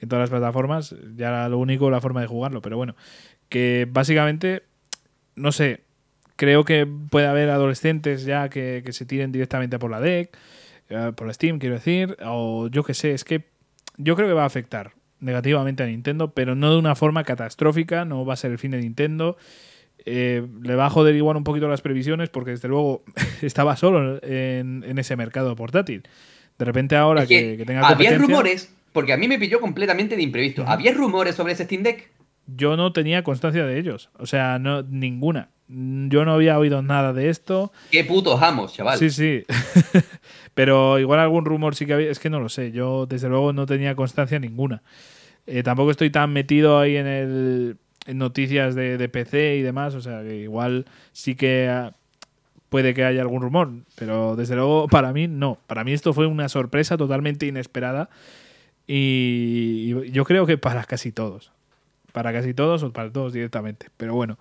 en todas las plataformas. Ya lo único la forma de jugarlo, pero bueno, que básicamente, no sé, creo que puede haber adolescentes ya que, que se tiren directamente por la deck, eh, por la Steam, quiero decir, o yo qué sé, es que yo creo que va a afectar negativamente a Nintendo, pero no de una forma catastrófica, no va a ser el fin de Nintendo. Eh, le va a joder igual un poquito las previsiones porque desde luego estaba solo en, en ese mercado portátil. De repente ahora Es que, que que tenga había rumores, porque a mí me pilló completamente de imprevisto. Había rumores sobre ese Steam Deck. yo no tenía constancia de ellos, o sea, no ninguna. Yo no había oído nada de esto. Qué putos amos, chaval. Sí, sí. Pero igual algún rumor sí que había. Es que no lo sé. Yo, desde luego, no tenía constancia ninguna. Eh, tampoco estoy tan metido ahí en el noticias de, de PC y demás. O sea, que igual sí que ah, puede que haya algún rumor. Pero desde luego, para mí, no. Para mí esto fue una sorpresa totalmente inesperada. Y y yo creo que para casi todos. Para casi todos o para todos directamente. Pero bueno.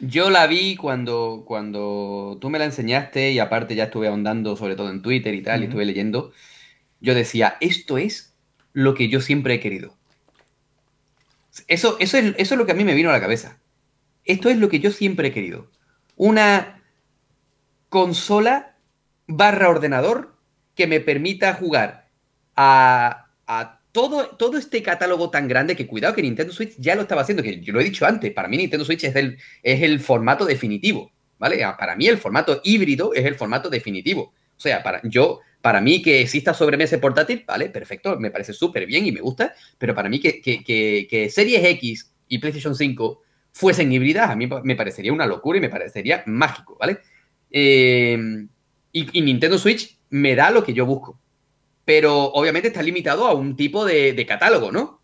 Yo la vi cuando, cuando tú me la enseñaste y aparte ya estuve ahondando sobre todo en Twitter y tal, y estuve leyendo. Yo decía, esto es lo que yo siempre he querido. Eso, eso, es, eso es lo que a mí me vino a la cabeza. Esto es lo que yo siempre he querido. Una consola barra ordenador que me permita jugar a, a todo, todo este catálogo tan grande que cuidado que Nintendo Switch ya lo estaba haciendo, que yo lo he dicho antes, para mí Nintendo Switch es el, es el formato definitivo, ¿vale? Ah, Para mí el formato híbrido es el formato definitivo. O sea, para, yo, para mí que exista sobremesa portátil, ¿vale? Perfecto, me parece súper bien y me gusta, pero para mí que, que, que, que Series X y PlayStation 5 fuesen híbridas, a mí me parecería una locura y me parecería mágico, ¿vale? Eh, y, y Nintendo Switch me da lo que yo busco. Pero obviamente está limitado a un tipo de, de catálogo, ¿no?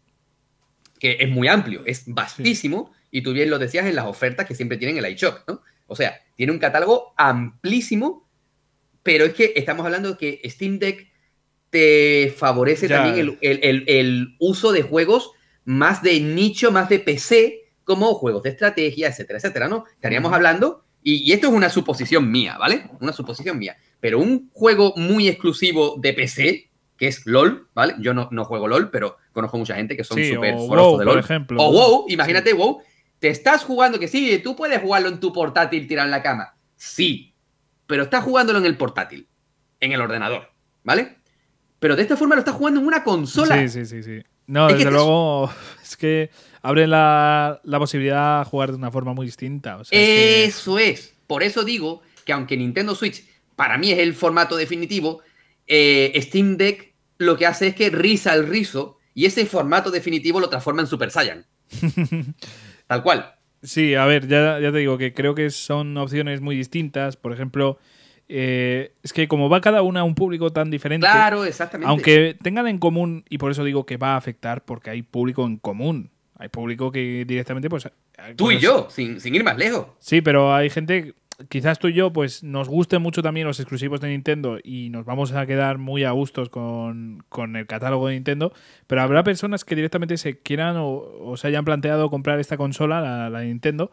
Que es muy amplio, es vastísimo, y tú bien lo decías en las ofertas que siempre tienen el iShop, ¿no? O sea, tiene un catálogo amplísimo, pero es que estamos hablando de que Steam Deck te favorece Ya. también el, el- el- el uso de juegos más de nicho, más de PC, como juegos de estrategia, etcétera, etcétera, ¿no? Estaríamos hablando, y, y esto es una suposición mía, ¿vale? Una suposición mía. Pero un juego muy exclusivo de PC, que es LOL, ¿vale? Yo no, no juego LOL, pero conozco mucha gente que son Sí, súper WoW, de por LOL. ejemplo. O WoW, imagínate WoW. Te estás jugando que sí, tú puedes jugarlo en tu portátil tirado en la cama. Sí, pero estás jugándolo en el portátil, en el ordenador, ¿vale? Pero de esta forma lo estás jugando en una consola. Sí, sí, sí, sí. No, Es que desde luego es que abre la, la posibilidad de jugar de una forma muy distinta. o sea, es que- Eso es. Por eso digo que aunque Nintendo Switch para mí es el formato definitivo, eh, Steam Deck lo que hace es que risa el rizo y ese formato definitivo lo transforma en Super Saiyan. Tal cual. Sí, a ver, ya, ya te digo que creo que son opciones muy distintas. Por ejemplo, eh, es que como va cada una a un público tan diferente, Claro, exactamente. aunque tengan en común, y por eso digo que va a afectar, porque hay público en común. Hay público que directamente, pues. Tú y cosas- yo, sin, sin ir más lejos. Sí, pero hay gente, quizás tú y yo, pues nos gusten mucho también los exclusivos de Nintendo y nos vamos a quedar muy a gustos con, con el catálogo de Nintendo, pero habrá personas que directamente se quieran o, o se hayan planteado comprar esta consola, la, la Nintendo,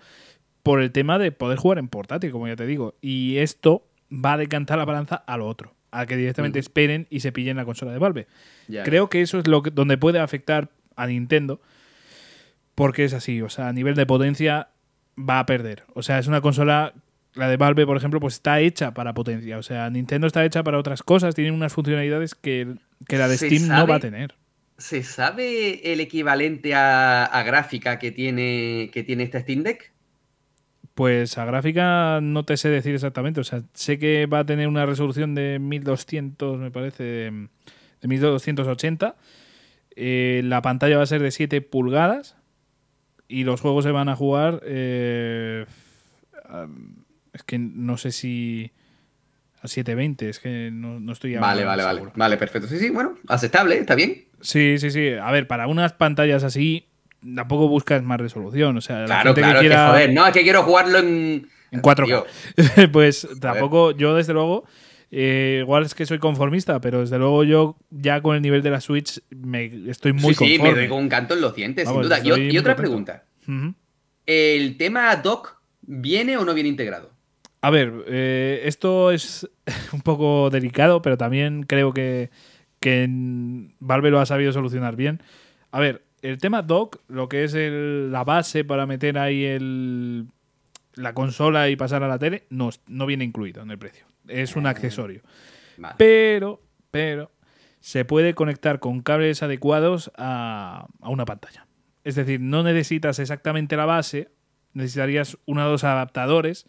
por el tema de poder jugar en portátil, como ya te digo. Y esto va a decantar la balanza a lo otro. a que directamente Mm. esperen y se pillen la consola de Valve. Creo que eso es lo que, donde puede afectar a Nintendo, porque es así, o sea, a nivel de potencia va a perder. O sea, es una consola, la de Valve, por ejemplo, pues está hecha para potencia. O sea, Nintendo está hecha para otras cosas, tiene unas funcionalidades que, que la de ¿Se Steam no va a tener. ¿Se sabe el equivalente a, a gráfica que tiene, que tiene esta Steam Deck? Pues a gráfica no te sé decir exactamente. O sea, sé que va a tener una resolución de 1200, me parece, de, de 1280. Eh, la pantalla va a ser de 7 pulgadas. Y los juegos se van a jugar. eh, es que no sé si. A 720, es que no, no estoy Vale, vale, vale. seguro. Vale, perfecto. Sí, sí, bueno, aceptable, está bien. Sí, sí, sí. A ver, para unas pantallas así, tampoco buscas más resolución. O sea, la Claro, gente claro, que es que, quiera. joder, no, es que quiero jugarlo en... En 4K. Tío, pues tampoco, yo desde luego, eh, igual es que soy conformista, pero desde luego yo ya con el nivel de la Switch me estoy muy sí, sí, me conforme. doy con un canto en los dientes, Vamos, sin duda. Y, otra contento. pregunta. ¿El tema dock viene o no viene integrado? A ver, eh, esto es un poco delicado, pero también creo que, que Valve lo ha sabido solucionar bien. A ver, el tema dock, lo que es el- la base para meter ahí el, la consola y pasar a la tele, no, no viene incluido en el precio. Es un accesorio. Vale. Pero, pero, se puede conectar con cables adecuados a, a una pantalla. Es decir, no necesitas exactamente la base, necesitarías uno o dos adaptadores,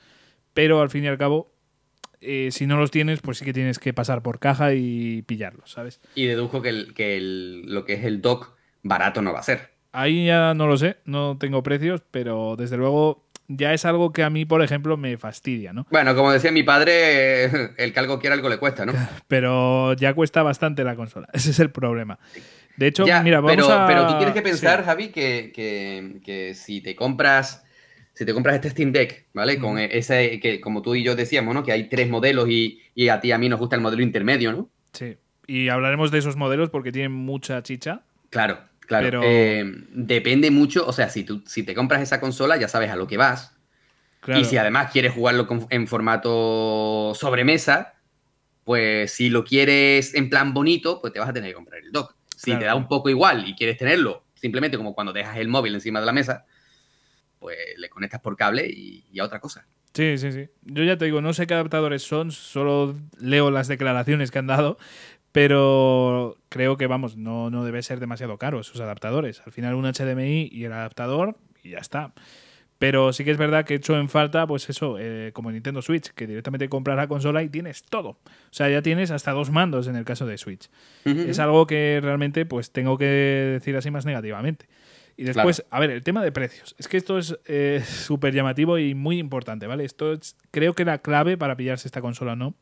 pero al fin y al cabo, eh, si no los tienes, pues sí que tienes que pasar por caja y pillarlos, ¿sabes? Y dedujo que, el, que el- lo que es el dock barato no va a ser. Ahí ya no lo sé, no tengo precios, pero desde luego ya es algo que a mí, por ejemplo, me fastidia, ¿no? Bueno, como decía mi padre, el que algo quiere algo le cuesta, ¿no? Pero ya cuesta bastante la consola, ese es el problema. De hecho, Ya, mira, vamos pero, a... pero tú tienes que pensar, Sí. Javi, que, que- que si te compras si te compras este Steam Deck, ¿vale? Con ese, que como tú y yo decíamos, ¿no? Que hay tres modelos y, y a ti y a mí nos gusta el modelo intermedio, ¿no? Sí. Y hablaremos de esos modelos porque tienen mucha chicha. Claro, claro. Pero- Eh, depende mucho, o sea, si, tú, si te compras esa consola ya sabes a lo que vas. Claro. Y si además quieres jugarlo con- en formato sobremesa, pues si lo quieres en plan bonito, pues te vas a tener que comprar el dock. Si Claro. te da un poco igual y quieres tenerlo simplemente como cuando dejas el móvil encima de la mesa, pues le conectas por cable y, y a otra cosa. Sí, sí, sí. Yo ya te digo, no sé qué adaptadores son, solo leo las declaraciones que han dado, pero creo que, vamos, no, no debe ser demasiado caro esos adaptadores. Al final un HDMI y el adaptador y ya está. Pero sí que es verdad que he hecho en falta, pues eso, eh, como Nintendo Switch, que directamente compras la consola y tienes todo. O sea, ya tienes hasta dos mandos en el caso de Switch. Es algo que realmente pues tengo que decir así más negativamente. Y después, a ver, el tema de precios. Es que esto es eh, súper llamativo y muy importante, ¿vale? Esto es, creo que la clave para pillarse esta consola, ¿no?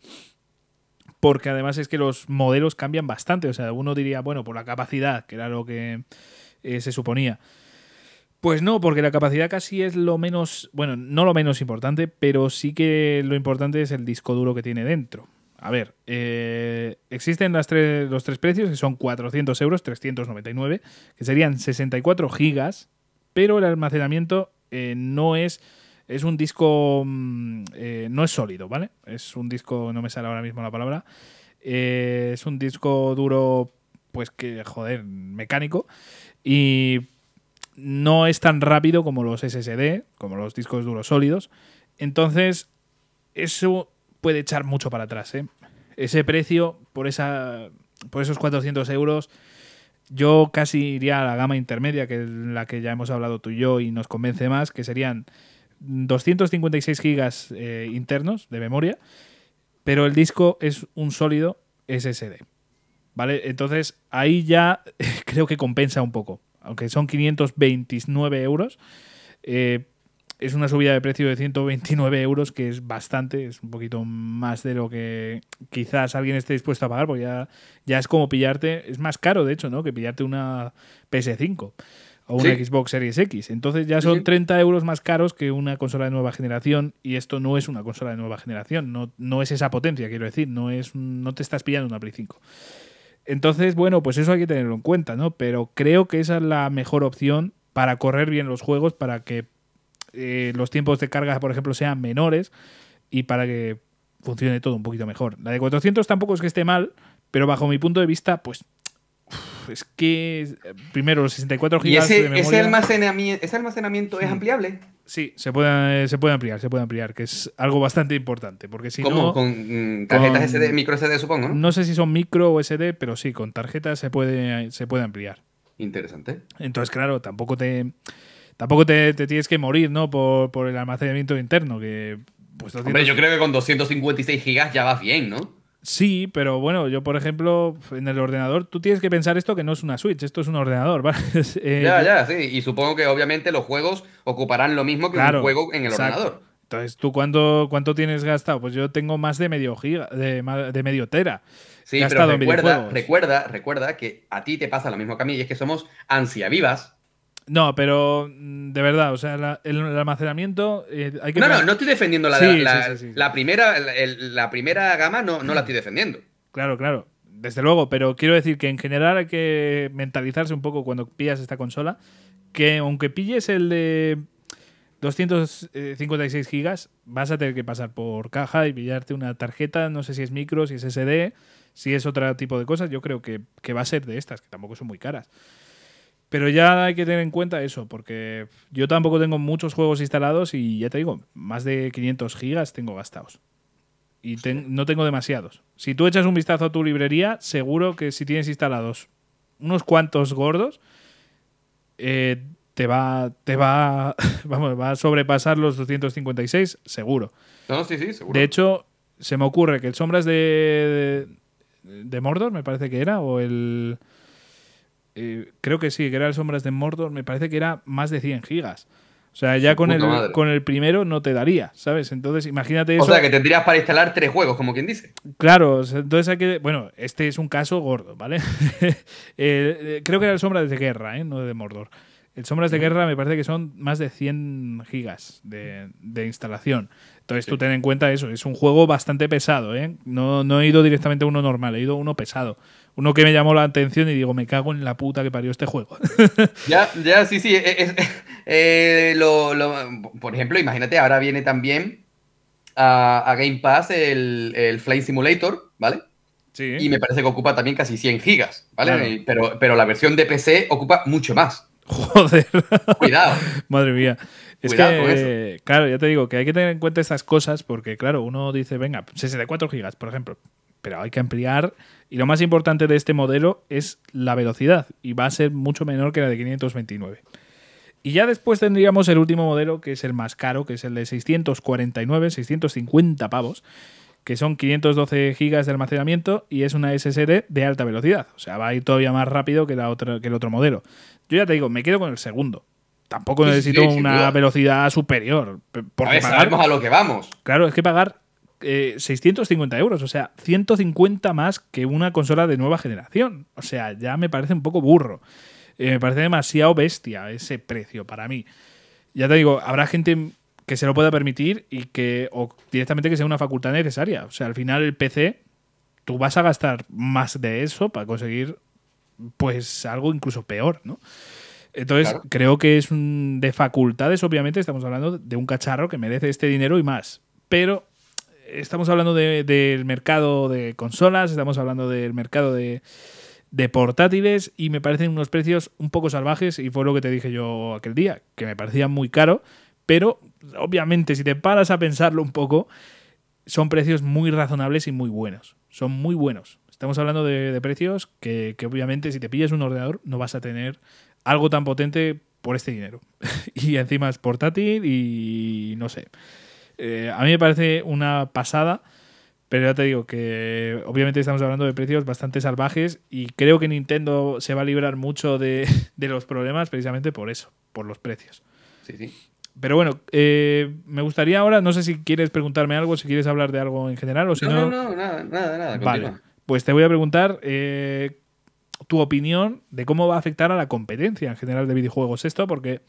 Porque además es que los modelos cambian bastante. O sea, uno diría, bueno, por la capacidad, que era lo que eh, se suponía. Pues no, porque la capacidad casi es lo menos, bueno, no lo menos importante, pero sí que lo importante es el disco duro que tiene dentro. A ver, eh, existen los tres precios, que son 400 euros, 399, que serían 64 gigas, pero el almacenamiento eh, no es, es un disco, mm, eh, no es sólido, ¿vale? Es un disco, no me sale ahora mismo la palabra, es un disco duro, pues que, joder, mecánico, y no es tan rápido como los SSD, como los discos duros sólidos. Entonces, eso puede echar mucho para atrás. ¿eh? Ese precio, por, esa, por esos 400 euros, yo casi iría a la gama intermedia, que es la que ya hemos hablado tú y yo y nos convence más, que serían 256 gigas eh, internos de memoria, pero el disco es un sólido SSD. ¿Vale? Entonces ahí ya creo que compensa un poco. Aunque son 529 euros, eh, es una subida de precio de 129 euros, que es bastante, es un poquito más de lo que quizás alguien esté dispuesto a pagar, porque ya, ya es como pillarte, es más caro de hecho, ¿no? Que pillarte una PS5 o una Sí. Xbox Series X. Entonces ya son sí. 30 euros más caros que una consola de nueva generación y esto no es una consola de nueva generación, no, no es esa potencia, quiero decir, no, es, no te estás pillando una Play 5. Entonces, bueno, pues eso hay que tenerlo en cuenta, ¿no? Pero creo que esa es la mejor opción para correr bien los juegos, para que eh, los tiempos de carga, por ejemplo, sean menores y para que funcione todo un poquito mejor. La de 400 tampoco es que esté mal, pero bajo mi punto de vista, pues es que primero los 64 ¿Y gigas de ese, memoria. ese, almacenamiento, ese almacenamiento es ampliable? Sí, se puede, se puede ampliar, se puede ampliar, que es algo bastante importante, porque si ¿Cómo? no, con mm, tarjetas con- SD, micro SD, supongo, ¿no? no sé si son micro o SD, pero sí, con tarjeta se puede, se puede ampliar. Interesante. Entonces, claro, tampoco te tampoco te, te tienes que morir, ¿no? Por, por el almacenamiento interno, que pues 200 Hombre, yo creo que con 256 gigas ya vas bien, ¿no? Sí, pero bueno, yo por ejemplo, en el ordenador, tú tienes que pensar esto que no es una Switch, esto es un ordenador, ¿vale? Eh, Ya, ya, sí. Y supongo que obviamente los juegos ocuparán lo mismo que Claro, un juego en el exacto. ordenador. Entonces, ¿tú cuánto, cuánto tienes gastado? Pues yo tengo más de medio giga, de, medio tera. Sí, pero recuerda, recuerda, recuerda que a ti te pasa lo mismo que a mí y es que somos ansia vivas. No, pero mm, de verdad, o sea, la- el, el almacenamiento eh, hay que... No, no, no estoy defendiendo la, Sí, la, sí, sí, sí. la primera, el- la primera gama, no, no la estoy defendiendo. Claro, claro, desde luego, pero quiero decir que en general hay que mentalizarse un poco cuando pillas esta consola, que aunque pilles el de 256 gigas, vas a tener que pasar por caja y pillarte una tarjeta, no sé si es micro, si es SD, si es otro tipo de cosas, yo creo que, que va a ser de estas, que tampoco son muy caras. Pero ya hay que tener en cuenta eso, porque yo tampoco tengo muchos juegos instalados y ya te digo, más de 500 gigas tengo gastados. Y ten- no tengo demasiados. Si tú echas un vistazo a tu librería, seguro que si tienes instalados unos cuantos gordos, eh, te va, te va, vamos, va a sobrepasar los 256, seguro. No, sí, sí, seguro. De hecho, se me ocurre que el Sombras de, de, de Mordor, me parece que era, o el... eh, creo que sí, que era el Sombras de Mordor, me parece que era más de 100 gigas. O sea, ya con el, madre. con el primero no te daría, ¿sabes? Entonces, imagínate o eso. sea, que tendrías para instalar tres juegos, como quien dice. Claro, o entonces hay que. Bueno, este es un caso gordo, ¿vale? Eh, eh, creo que era el Sombras de Guerra, ¿eh? No de Mordor. El Sombras de Guerra me parece que son más de 100 gigas de, de instalación. Entonces tú ten en cuenta eso, es un juego bastante pesado, ¿eh? No, no he ido directamente a uno normal, he ido a uno pesado. Uno que me llamó la atención y digo, me cago en la puta que parió este juego. Ya, ya, sí, sí. es- es- eh, lo- lo- por ejemplo, imagínate, ahora viene también a, a Game Pass el, el Flight Simulator, ¿vale? sí. Y me parece que ocupa también casi 100 gigas, ¿vale? Claro. Pero, pero la versión de PC ocupa mucho más. Joder. Cuidado. Madre mía. Es Cuidado que, eh, claro, ya te digo que hay que tener en cuenta estas cosas porque, claro, uno dice, venga, 64 gigas, por ejemplo, pero hay que ampliar y lo más importante de este modelo es la velocidad y va a ser mucho menor que la de 529. Y ya después tendríamos el último modelo, que es el más caro, que es el de 649, 650 pavos, que son 512 gigas de almacenamiento y es una SSD de alta velocidad. O sea, va a ir todavía más rápido que, la otra, que el otro modelo. Yo ya te digo, me quedo con el segundo. Tampoco sí, necesito sí, una velocidad superior. p- A Porque ver, pagar, sabemos a lo que vamos. claro, es que pagar eh, 650 euros, o sea, 150 más que una consola de nueva generación. O sea, ya me parece un poco burro. Eh, me parece demasiado bestia ese precio para mí. Ya te digo, habrá gente que se lo pueda permitir y que o directamente que sea una facultad necesaria. O sea, al final el PC, tú vas a gastar más de eso para conseguir pues algo incluso peor, ¿no? Entonces, Claro. creo que es un, de facultades, obviamente, estamos hablando de un cacharro que merece este dinero y más. Pero estamos hablando de- del mercado de consolas, estamos hablando del mercado de, de portátiles y me parecen unos precios un poco salvajes y fue lo que te dije yo aquel día, que me parecía muy caro, pero obviamente si te paras a pensarlo un poco, son precios muy razonables y muy buenos. Son muy buenos. Estamos hablando de, de precios que obviamente si te pillas un ordenador no vas a tener algo tan potente por este dinero. y encima es portátil y no sé. Eh, a mí me parece una pasada, pero ya te digo que obviamente estamos hablando de precios bastante salvajes y creo que Nintendo se va a librar mucho de, de los problemas precisamente por eso, por los precios. Sí, sí. Pero bueno, eh, me gustaría ahora, no sé si quieres preguntarme algo, si quieres hablar de algo en general o si No, no, no, nada, nada, nada. Vale, continúa. pues te voy a preguntar eh, tu opinión de cómo va a afectar a la competencia en general de videojuegos esto, porque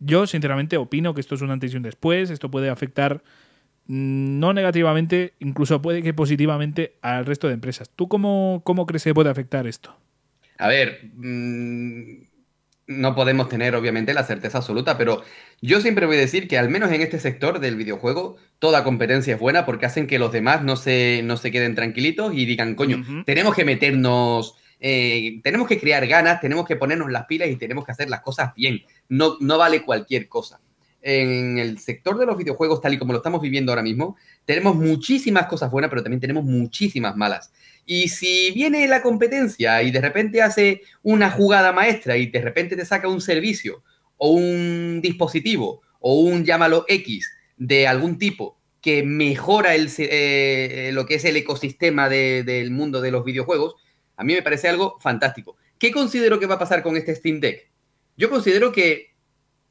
yo sinceramente opino que esto es un antes y un después, esto puede afectar mm, no negativamente, incluso puede que positivamente al resto de empresas. ¿Tú cómo, cómo crees que puede afectar esto? A ver, mm, no podemos tener obviamente la certeza absoluta, pero yo siempre voy a decir que al menos en este sector del videojuego, toda competencia es buena porque hacen que los demás no se, no se queden tranquilitos y digan, coño, tenemos que meternos, eh, tenemos que crear ganas, tenemos que ponernos las pilas y tenemos que hacer las cosas bien. No, no vale cualquier cosa. En el sector de los videojuegos, tal y como lo estamos viviendo ahora mismo, tenemos muchísimas cosas buenas, pero también tenemos muchísimas malas. Y si viene la competencia y de repente hace una jugada maestra y de repente te saca un servicio o un dispositivo o un llámalo X de algún tipo que mejora el, eh, lo que es el ecosistema de- del mundo de los videojuegos, a mí me parece algo fantástico. ¿Qué considero que va a pasar con este Steam Deck? Yo considero que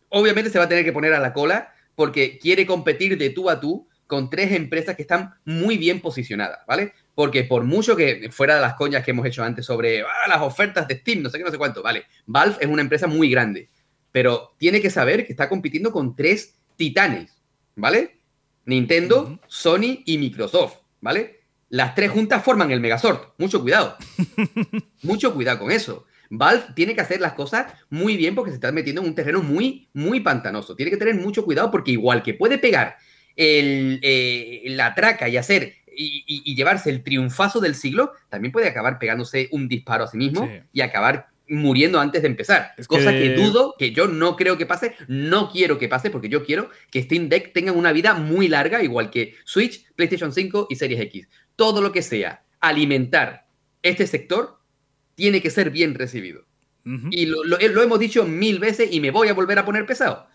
obviamente se va a tener que poner a la cola porque quiere competir de tú a tú con tres empresas que están muy bien posicionadas, ¿vale? Porque por mucho que fuera de las coñas que hemos hecho antes sobre ah, las ofertas de Steam, no sé qué, no sé cuánto, vale, Valve es una empresa muy grande, pero tiene que saber que está compitiendo con tres titanes, ¿vale? Nintendo. Sony y Microsoft, ¿vale? Las tres juntas forman el Megazord. Mucho cuidado. Mucho cuidado con eso. Valve tiene que hacer las cosas muy bien porque se está metiendo en un terreno muy, muy pantanoso. Tiene que tener mucho cuidado porque igual que puede pegar el, eh, la traca y hacer y, y- y llevarse el triunfazo del siglo, también puede acabar pegándose un disparo a sí mismo Sí. y acabar muriendo antes de empezar. Es Cosa que- que dudo, que yo no creo que pase, no quiero que pase porque yo quiero que Steam Deck tenga una vida muy larga, igual que Switch, PlayStation 5 y Series X. Todo lo que sea alimentar este sector tiene que ser bien recibido. Y lo, lo- lo hemos dicho mil veces y me voy a volver a poner pesado.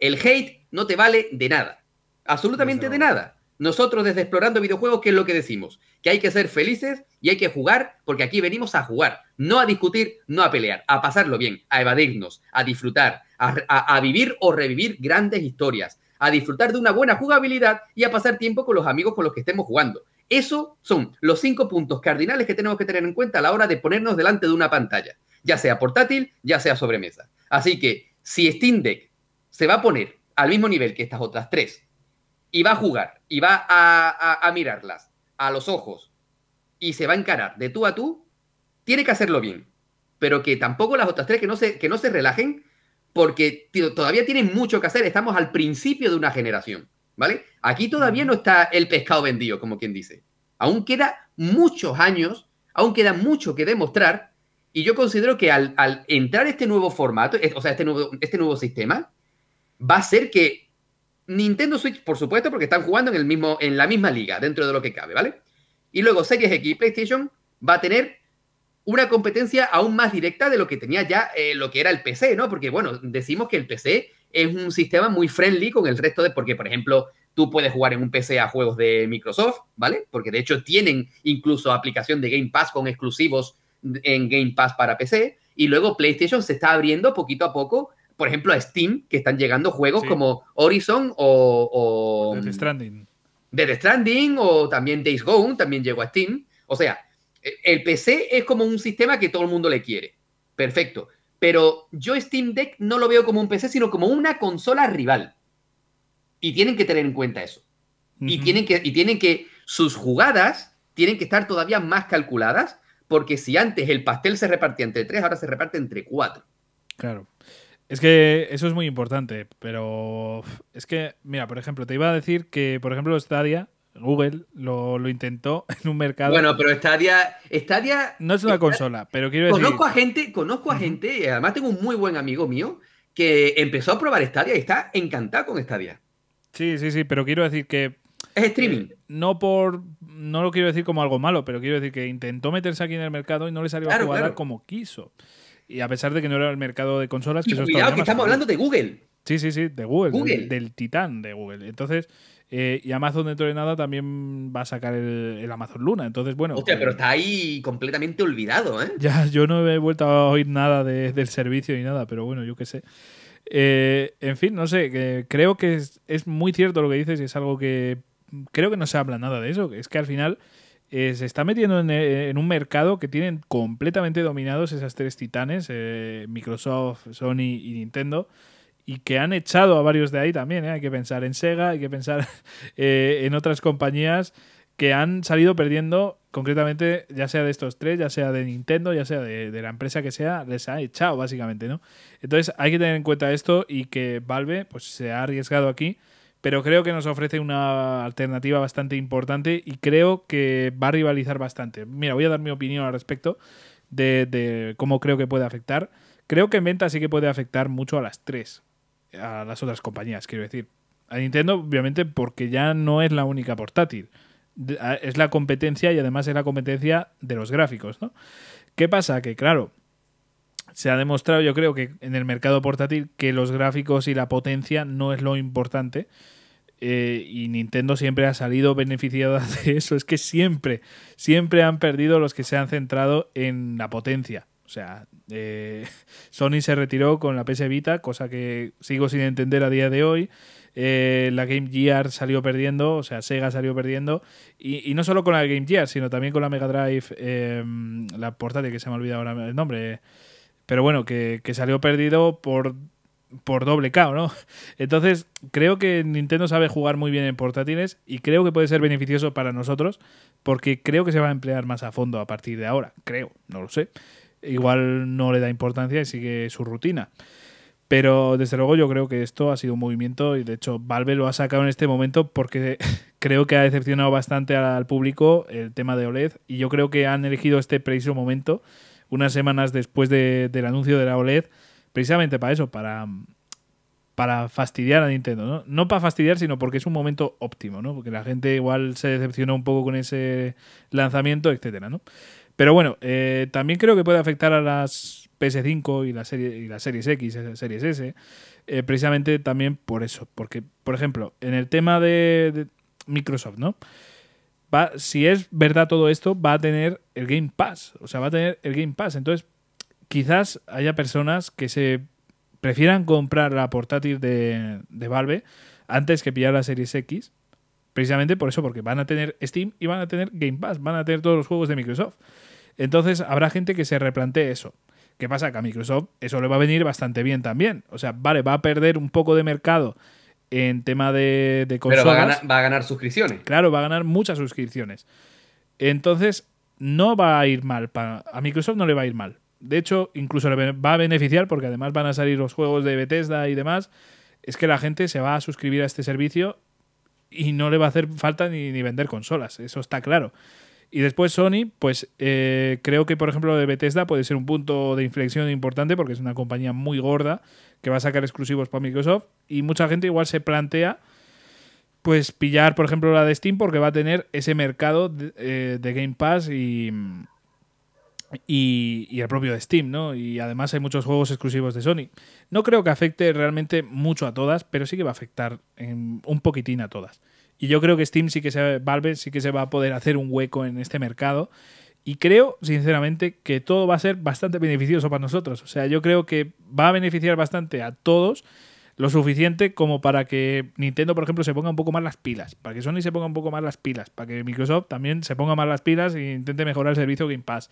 El hate no te vale de nada. Absolutamente de nada. Nosotros desde Explorando Videojuegos, ¿qué es lo que decimos? Que hay que ser felices y hay que jugar porque aquí venimos a jugar, no a discutir, no a pelear, a pasarlo bien, a evadirnos, a disfrutar, a, a- a vivir o revivir grandes historias, a disfrutar de una buena jugabilidad y a pasar tiempo con los amigos con los que estemos jugando. Eso son los cinco puntos cardinales que tenemos que tener en cuenta a la hora de ponernos delante de una pantalla, ya sea portátil, ya sea sobremesa. Así que si Steam Deck se va a poner al mismo nivel que estas otras tres y va a jugar y va a, a- mirarlas a los ojos y se va a encarar de tú a tú, tiene que hacerlo bien. Pero que tampoco las otras tres que no se, que no se relajen porque todavía tienen mucho que hacer. Estamos al principio de una generación, ¿vale? Aquí todavía no está el pescado vendido, como quien dice. Aún queda muchos años, aún queda mucho que demostrar. Y yo considero que al, al entrar este nuevo formato, o sea, este nuevo, este nuevo sistema, va a ser que Nintendo Switch, por supuesto, porque están jugando en, el mismo, en la misma liga, dentro de lo que cabe, ¿vale? Y luego Series X y PlayStation va a tener una competencia aún más directa de lo que tenía ya eh, lo que era el PC, ¿no? Porque, bueno, decimos que el PC es un sistema muy friendly con el resto de... Porque, por ejemplo, tú puedes jugar en un PC a juegos de Microsoft, ¿vale? Porque de hecho tienen incluso aplicación de Game Pass con exclusivos en Game Pass para PC. Y luego PlayStation se está abriendo poquito a poco, por ejemplo, a Steam, que están llegando juegos Sí. como Horizon o... o Death Stranding. Death Stranding o también Days Gone también llegó a Steam. O sea, el PC es como un sistema que todo el mundo le quiere. Perfecto. Pero yo Steam Deck no lo veo como un PC, sino como una consola rival. Y tienen que tener en cuenta eso. Y tienen que, y tienen que, sus jugadas tienen que estar todavía más calculadas, porque si antes el pastel se repartía entre tres, ahora se reparte entre cuatro. Claro. Es que eso es muy importante, pero es que, mira, por ejemplo, te iba a decir que, por ejemplo, Stadia, Google lo, lo intentó en un mercado. Bueno, pero Stadia, Stadia no es una Stadia- consola, pero quiero decir. Conozco a gente, conozco a gente, y además tengo un muy buen amigo mío que empezó a probar Stadia y está encantado con Stadia. Sí, sí, sí, pero quiero decir que. Es streaming. eh, no por. No lo quiero decir como algo malo, pero quiero decir que intentó meterse aquí en el mercado y no le salió Claro, a jugar claro. como quiso. Y a pesar de que no era el mercado de consolas, que y es cuidado que estamos hablando de Google. Sí, sí, sí, de Google, Google. Del, del titán de Google. Entonces, eh, y Amazon dentro de nada también va a sacar el, el Amazon Luna. Entonces, bueno. Hostia, eh, pero está ahí completamente olvidado, ¿eh? Ya, yo no he vuelto a oír nada de- del servicio ni nada, pero bueno, yo qué sé. Eh, en fin, no sé, creo que es, es muy cierto lo que dices y es algo que creo que no se habla nada de eso. Es que al final eh, se está metiendo en, en un mercado que tienen completamente dominados esas tres titanes, Microsoft, Sony y Nintendo. Y que han echado a varios de ahí también, ¿eh? Hay que pensar en Sega, hay que pensar eh, en otras compañías que han salido perdiendo, concretamente, ya sea de estos tres, ya sea de Nintendo, ya sea de, de la empresa que sea, les ha echado, básicamente, ¿no? Entonces hay que tener en cuenta esto y que Valve pues, se ha arriesgado aquí, pero creo que nos ofrece una alternativa bastante importante y creo que va a rivalizar bastante. Mira, voy a dar mi opinión al respecto de, de cómo creo que puede afectar. Creo que en venta sí que puede afectar mucho a las tres, a las otras compañías, quiero decir. A Nintendo, obviamente, porque ya no es la única portátil. Es la competencia y además es la competencia de los gráficos, ¿no? ¿Qué pasa? Que claro, se ha demostrado, yo creo que en el mercado portátil, que los gráficos y la potencia no es lo importante. eh, y Nintendo siempre ha salido beneficiada de eso. Es que siempre, siempre han perdido los que se han centrado en la potencia. O sea, eh, Sony se retiró con la PS Vita, cosa que sigo sin entender a día de hoy. Eh, la Game Gear salió perdiendo, o sea, Sega salió perdiendo. Y, y no solo con la Game Gear, sino también con la Mega Drive, eh, la portátil que se me ha olvidado ahora el nombre. Pero bueno, que, que salió perdido por, por doble KO, ¿no? Entonces, creo que Nintendo sabe jugar muy bien en portátiles y creo que puede ser beneficioso para nosotros porque creo que se va a emplear más a fondo a partir de ahora. Creo, no lo sé. Igual no le da importancia y sigue su rutina. Pero desde luego yo creo que esto ha sido un movimiento y de hecho Valve lo ha sacado en este momento porque creo que ha decepcionado bastante al público el tema de OLED y yo creo que han elegido este preciso momento unas semanas después de- del anuncio de la OLED precisamente para eso, para, para fastidiar a Nintendo, ¿no? No para fastidiar, sino porque es un momento óptimo, ¿no? Porque la gente igual se decepcionó un poco con ese lanzamiento, etcétera, ¿no? Pero bueno, eh, también creo que puede afectar a las PS5 y la serie y las series X, series S, eh, precisamente también por eso, porque por ejemplo, en el tema de, de Microsoft, ¿no? Va, si es verdad todo esto, va a tener el Game Pass, o sea, va a tener el Game Pass, entonces quizás haya personas que se prefieran comprar la portátil de, de Valve antes que pillar la Series X, precisamente por eso, porque van a tener Steam y van a tener Game Pass, van a tener todos los juegos de Microsoft. Entonces habrá gente que se replantee eso. ¿Qué pasa? Que a Microsoft eso le va a venir bastante bien también. O sea, vale, va a perder un poco de mercado en tema de, de consolas. Pero va a, ganar, va a ganar suscripciones. Claro, va a ganar muchas suscripciones. Entonces, no va a ir mal. a Microsoft no le va a ir mal. De hecho, incluso le va a beneficiar porque además van a salir los juegos de Bethesda y demás. Es que la gente se va a suscribir a este servicio y no le va a hacer falta ni, ni vender consolas. Eso está claro. Y después Sony, pues eh, creo que por ejemplo lo de Bethesda puede ser un punto de inflexión importante porque es una compañía muy gorda que va a sacar exclusivos para Microsoft y mucha gente igual se plantea pues pillar por ejemplo la de Steam porque va a tener ese mercado de, eh, de Game Pass y, y, el propio de Steam, ¿no? Y además hay muchos juegos exclusivos de Sony. No creo que afecte realmente mucho a todas, pero sí que va a afectar un poquitín a todas. Y yo creo que Steam sí que se Valve sí que se va a poder hacer un hueco en este mercado. Y creo, sinceramente, que todo va a ser bastante beneficioso para nosotros. O sea, yo creo que va a beneficiar bastante a todos lo suficiente como para que Nintendo, por ejemplo, se ponga un poco más las pilas, para que Sony se ponga un poco más las pilas, para que Microsoft también se ponga más las pilas e intente mejorar el servicio Game Pass.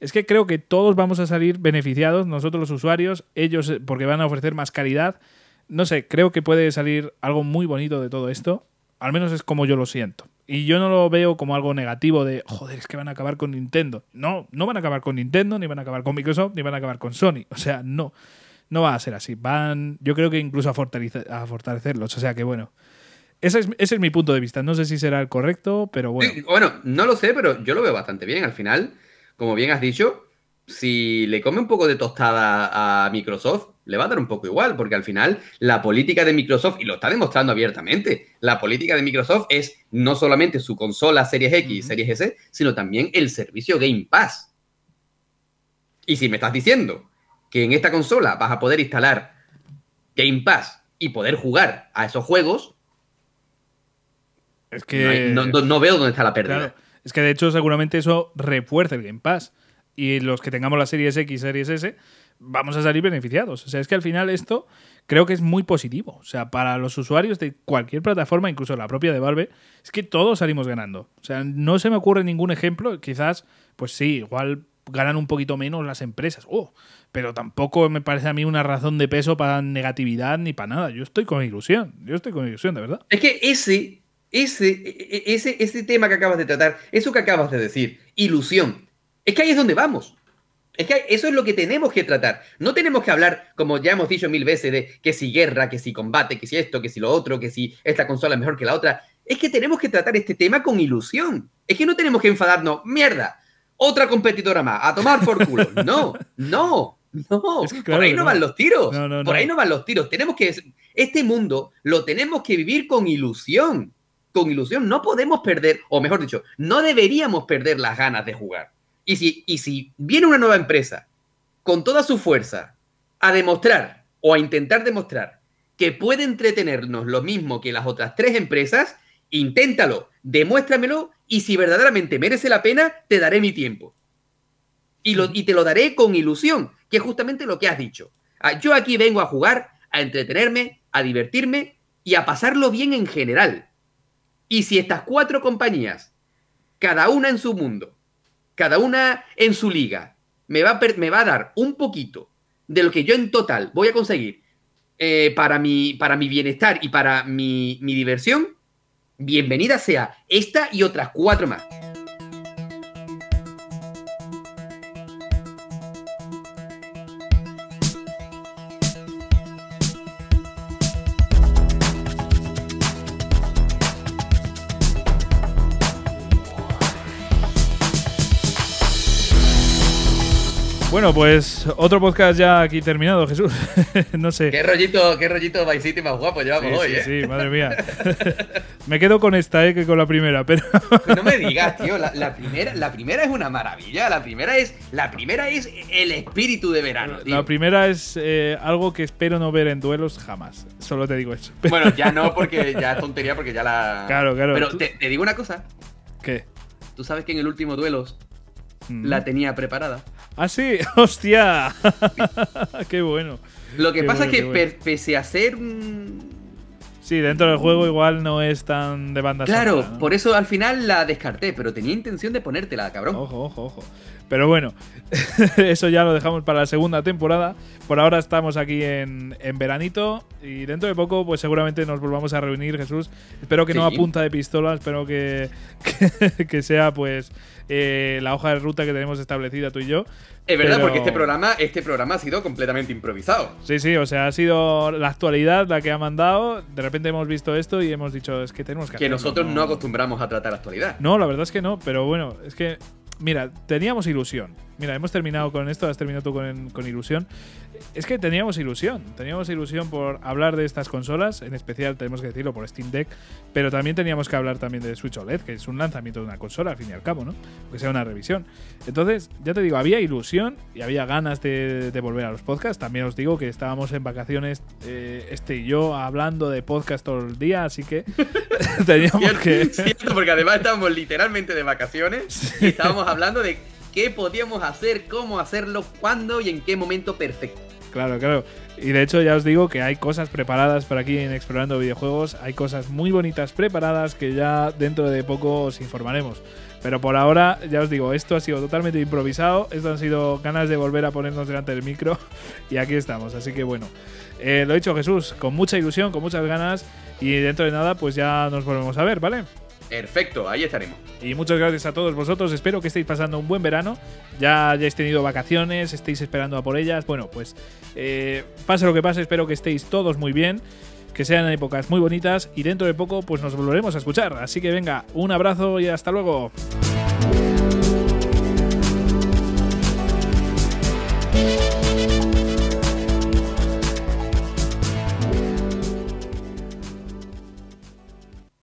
Es que creo que todos vamos a salir beneficiados, nosotros los usuarios, ellos eh, porque van a ofrecer más calidad. No sé, creo que puede salir algo muy bonito de todo esto. Al menos es como yo lo siento. Y yo no lo veo como algo negativo de, joder, es que van a acabar con Nintendo. No, no van a acabar con Nintendo, ni van a acabar con Microsoft, ni van a acabar con Sony. O sea, no. No va a ser así. Van, yo creo que incluso a, fortalecer, a fortalecerlos. O sea que bueno. Ese es, ese es mi punto de vista. No sé si será el correcto, pero bueno. Bueno, no lo sé, pero yo lo veo bastante bien. Al final, como bien has dicho, si le come un poco de tostada a Microsoft, le va a dar un poco igual, porque al final la política de Microsoft, y lo está demostrando abiertamente, la política de Microsoft es no solamente su consola Series X, Ujú. Series S, sino también el servicio Game Pass. Y si me estás diciendo que en esta consola vas a poder instalar Game Pass y poder jugar a esos juegos, Es no, que. hay- no- no- no veo dónde está la pérdida. Claro, es que de hecho seguramente eso refuerza el Game Pass. Y los que tengamos las series X, series S, vamos a salir beneficiados. O sea, es que al final esto creo que es muy positivo. O sea, para los usuarios de cualquier plataforma, incluso la propia de Valve, es que todos salimos ganando. O sea, no se me ocurre ningún ejemplo. Quizás, pues sí, igual ganan un poquito menos las empresas. Oh, pero tampoco me parece a mí una razón de peso para negatividad ni para nada. Yo estoy con ilusión. Yo estoy con ilusión, de verdad. Es que ese, ese, ese, ese tema que acabas de tratar, eso que acabas de decir, ilusión, es que ahí es donde vamos. Es que eso es lo que tenemos que tratar. No tenemos que hablar, como ya hemos dicho mil veces, de que si guerra, que si combate, que si esto, que si lo otro, que si esta consola es mejor que la otra. Es que tenemos que tratar este tema con ilusión. Es que no tenemos que enfadarnos. Mierda, otra competidora más, a tomar por culo. No, no, no. Es que claro por ahí no, no. van los tiros. No, no, por ahí no van los tiros. Tenemos que. Este mundo lo tenemos que vivir con ilusión. Con ilusión. No podemos perder, o mejor dicho, no deberíamos perder las ganas de jugar. Y si, y si viene una nueva empresa con toda su fuerza a demostrar o a intentar demostrar que puede entretenernos lo mismo que las otras tres empresas, inténtalo, demuéstramelo y si verdaderamente merece la pena, te daré mi tiempo. Y, lo, y te lo daré con ilusión, que es justamente lo que has dicho. Ah, Yo aquí vengo a jugar, a entretenerme, a divertirme y a pasarlo bien en general. Y si estas cuatro compañías, cada una en su mundo, cada una en su liga, me va a, me va a dar un poquito de lo que yo en total voy a conseguir eh, para, mi, para mi bienestar y para mi, mi diversión, bienvenida sea esta y otras cuatro más. Bueno, pues otro podcast ya aquí terminado, Jesús. no sé. ¿Qué rollito, qué rollito Vice City más guapo llevamos Sí, hoy, sí, eh? sí, madre mía. Me quedo con esta, eh, que con la primera, pero No me digas, tío, la, la primera, la primera es una maravilla. La primera es, la primera es el espíritu de verano, tío. la primera es eh, algo que espero no ver en duelos jamás. Solo te digo eso. Bueno, ya no, porque ya es tontería, porque ya la. Claro, claro. Pero te digo una cosa. ¿Qué? Tú sabes que en el último duelos Mm. la tenía preparada. Ah, sí, hostia. Qué bueno. Lo que Qué pasa bueno, es que bueno. pese a ser un. Sí, dentro del juego igual no es tan de banda Claro, por eso al final la descarté, pero tenía intención de ponértela, cabrón. Ojo, ojo, ojo. Pero bueno, eso ya lo dejamos para la segunda temporada. Por ahora estamos aquí en, en veranito y dentro de poco pues seguramente nos volvamos a reunir, Jesús. Espero que no a punta de pistola, espero que, que, que sea pues eh, la hoja de ruta que tenemos establecida tú y yo. es verdad, pero- porque este programa, este programa ha sido completamente improvisado. Sí, sí, o sea, ha sido la actualidad la que ha mandado. De repente hemos visto esto y hemos dicho, es que tenemos que Que hacerlo, nosotros no acostumbramos a tratar actualidad. No, la verdad es que no, pero bueno, es que, mira, teníamos ilusión. Mira, hemos terminado con esto, has terminado tú con, con ilusión. Es que teníamos ilusión, teníamos ilusión por hablar de estas consolas, en especial tenemos que decirlo por Steam Deck, pero también teníamos que hablar también de Switch OLED, que es un lanzamiento de una consola al fin y al cabo, ¿no? Que sea una revisión. Entonces, ya te digo, había ilusión y había ganas de, de volver a los podcasts. También os digo que estábamos en vacaciones, eh, este y yo, hablando de podcast todo el día, así que teníamos Cierto, que... cierto, porque además estábamos literalmente de vacaciones y estábamos hablando de qué podíamos hacer, cómo hacerlo, cuándo y en qué momento perfecto. Claro, claro. Y de hecho ya os digo que hay cosas preparadas por aquí en Explorando Videojuegos. Hay cosas muy bonitas preparadas que ya dentro de poco os informaremos. Pero por ahora, ya os digo, esto ha sido totalmente improvisado. Esto han sido ganas de volver a ponernos delante del micro. Y aquí estamos. Así que bueno. Eh, lo he dicho Jesús, con mucha ilusión, con muchas ganas. Y dentro de nada, pues ya nos volvemos a ver, ¿vale? Perfecto, ahí estaremos. Y muchas gracias a todos vosotros. Espero que estéis pasando un buen verano. Ya hayáis tenido vacaciones, estéis esperando a por ellas. Bueno, pues eh, pase lo que pase, espero que estéis todos muy bien. Que sean épocas muy bonitas. Y dentro de poco, pues nos volveremos a escuchar. Así que venga, un abrazo y hasta luego.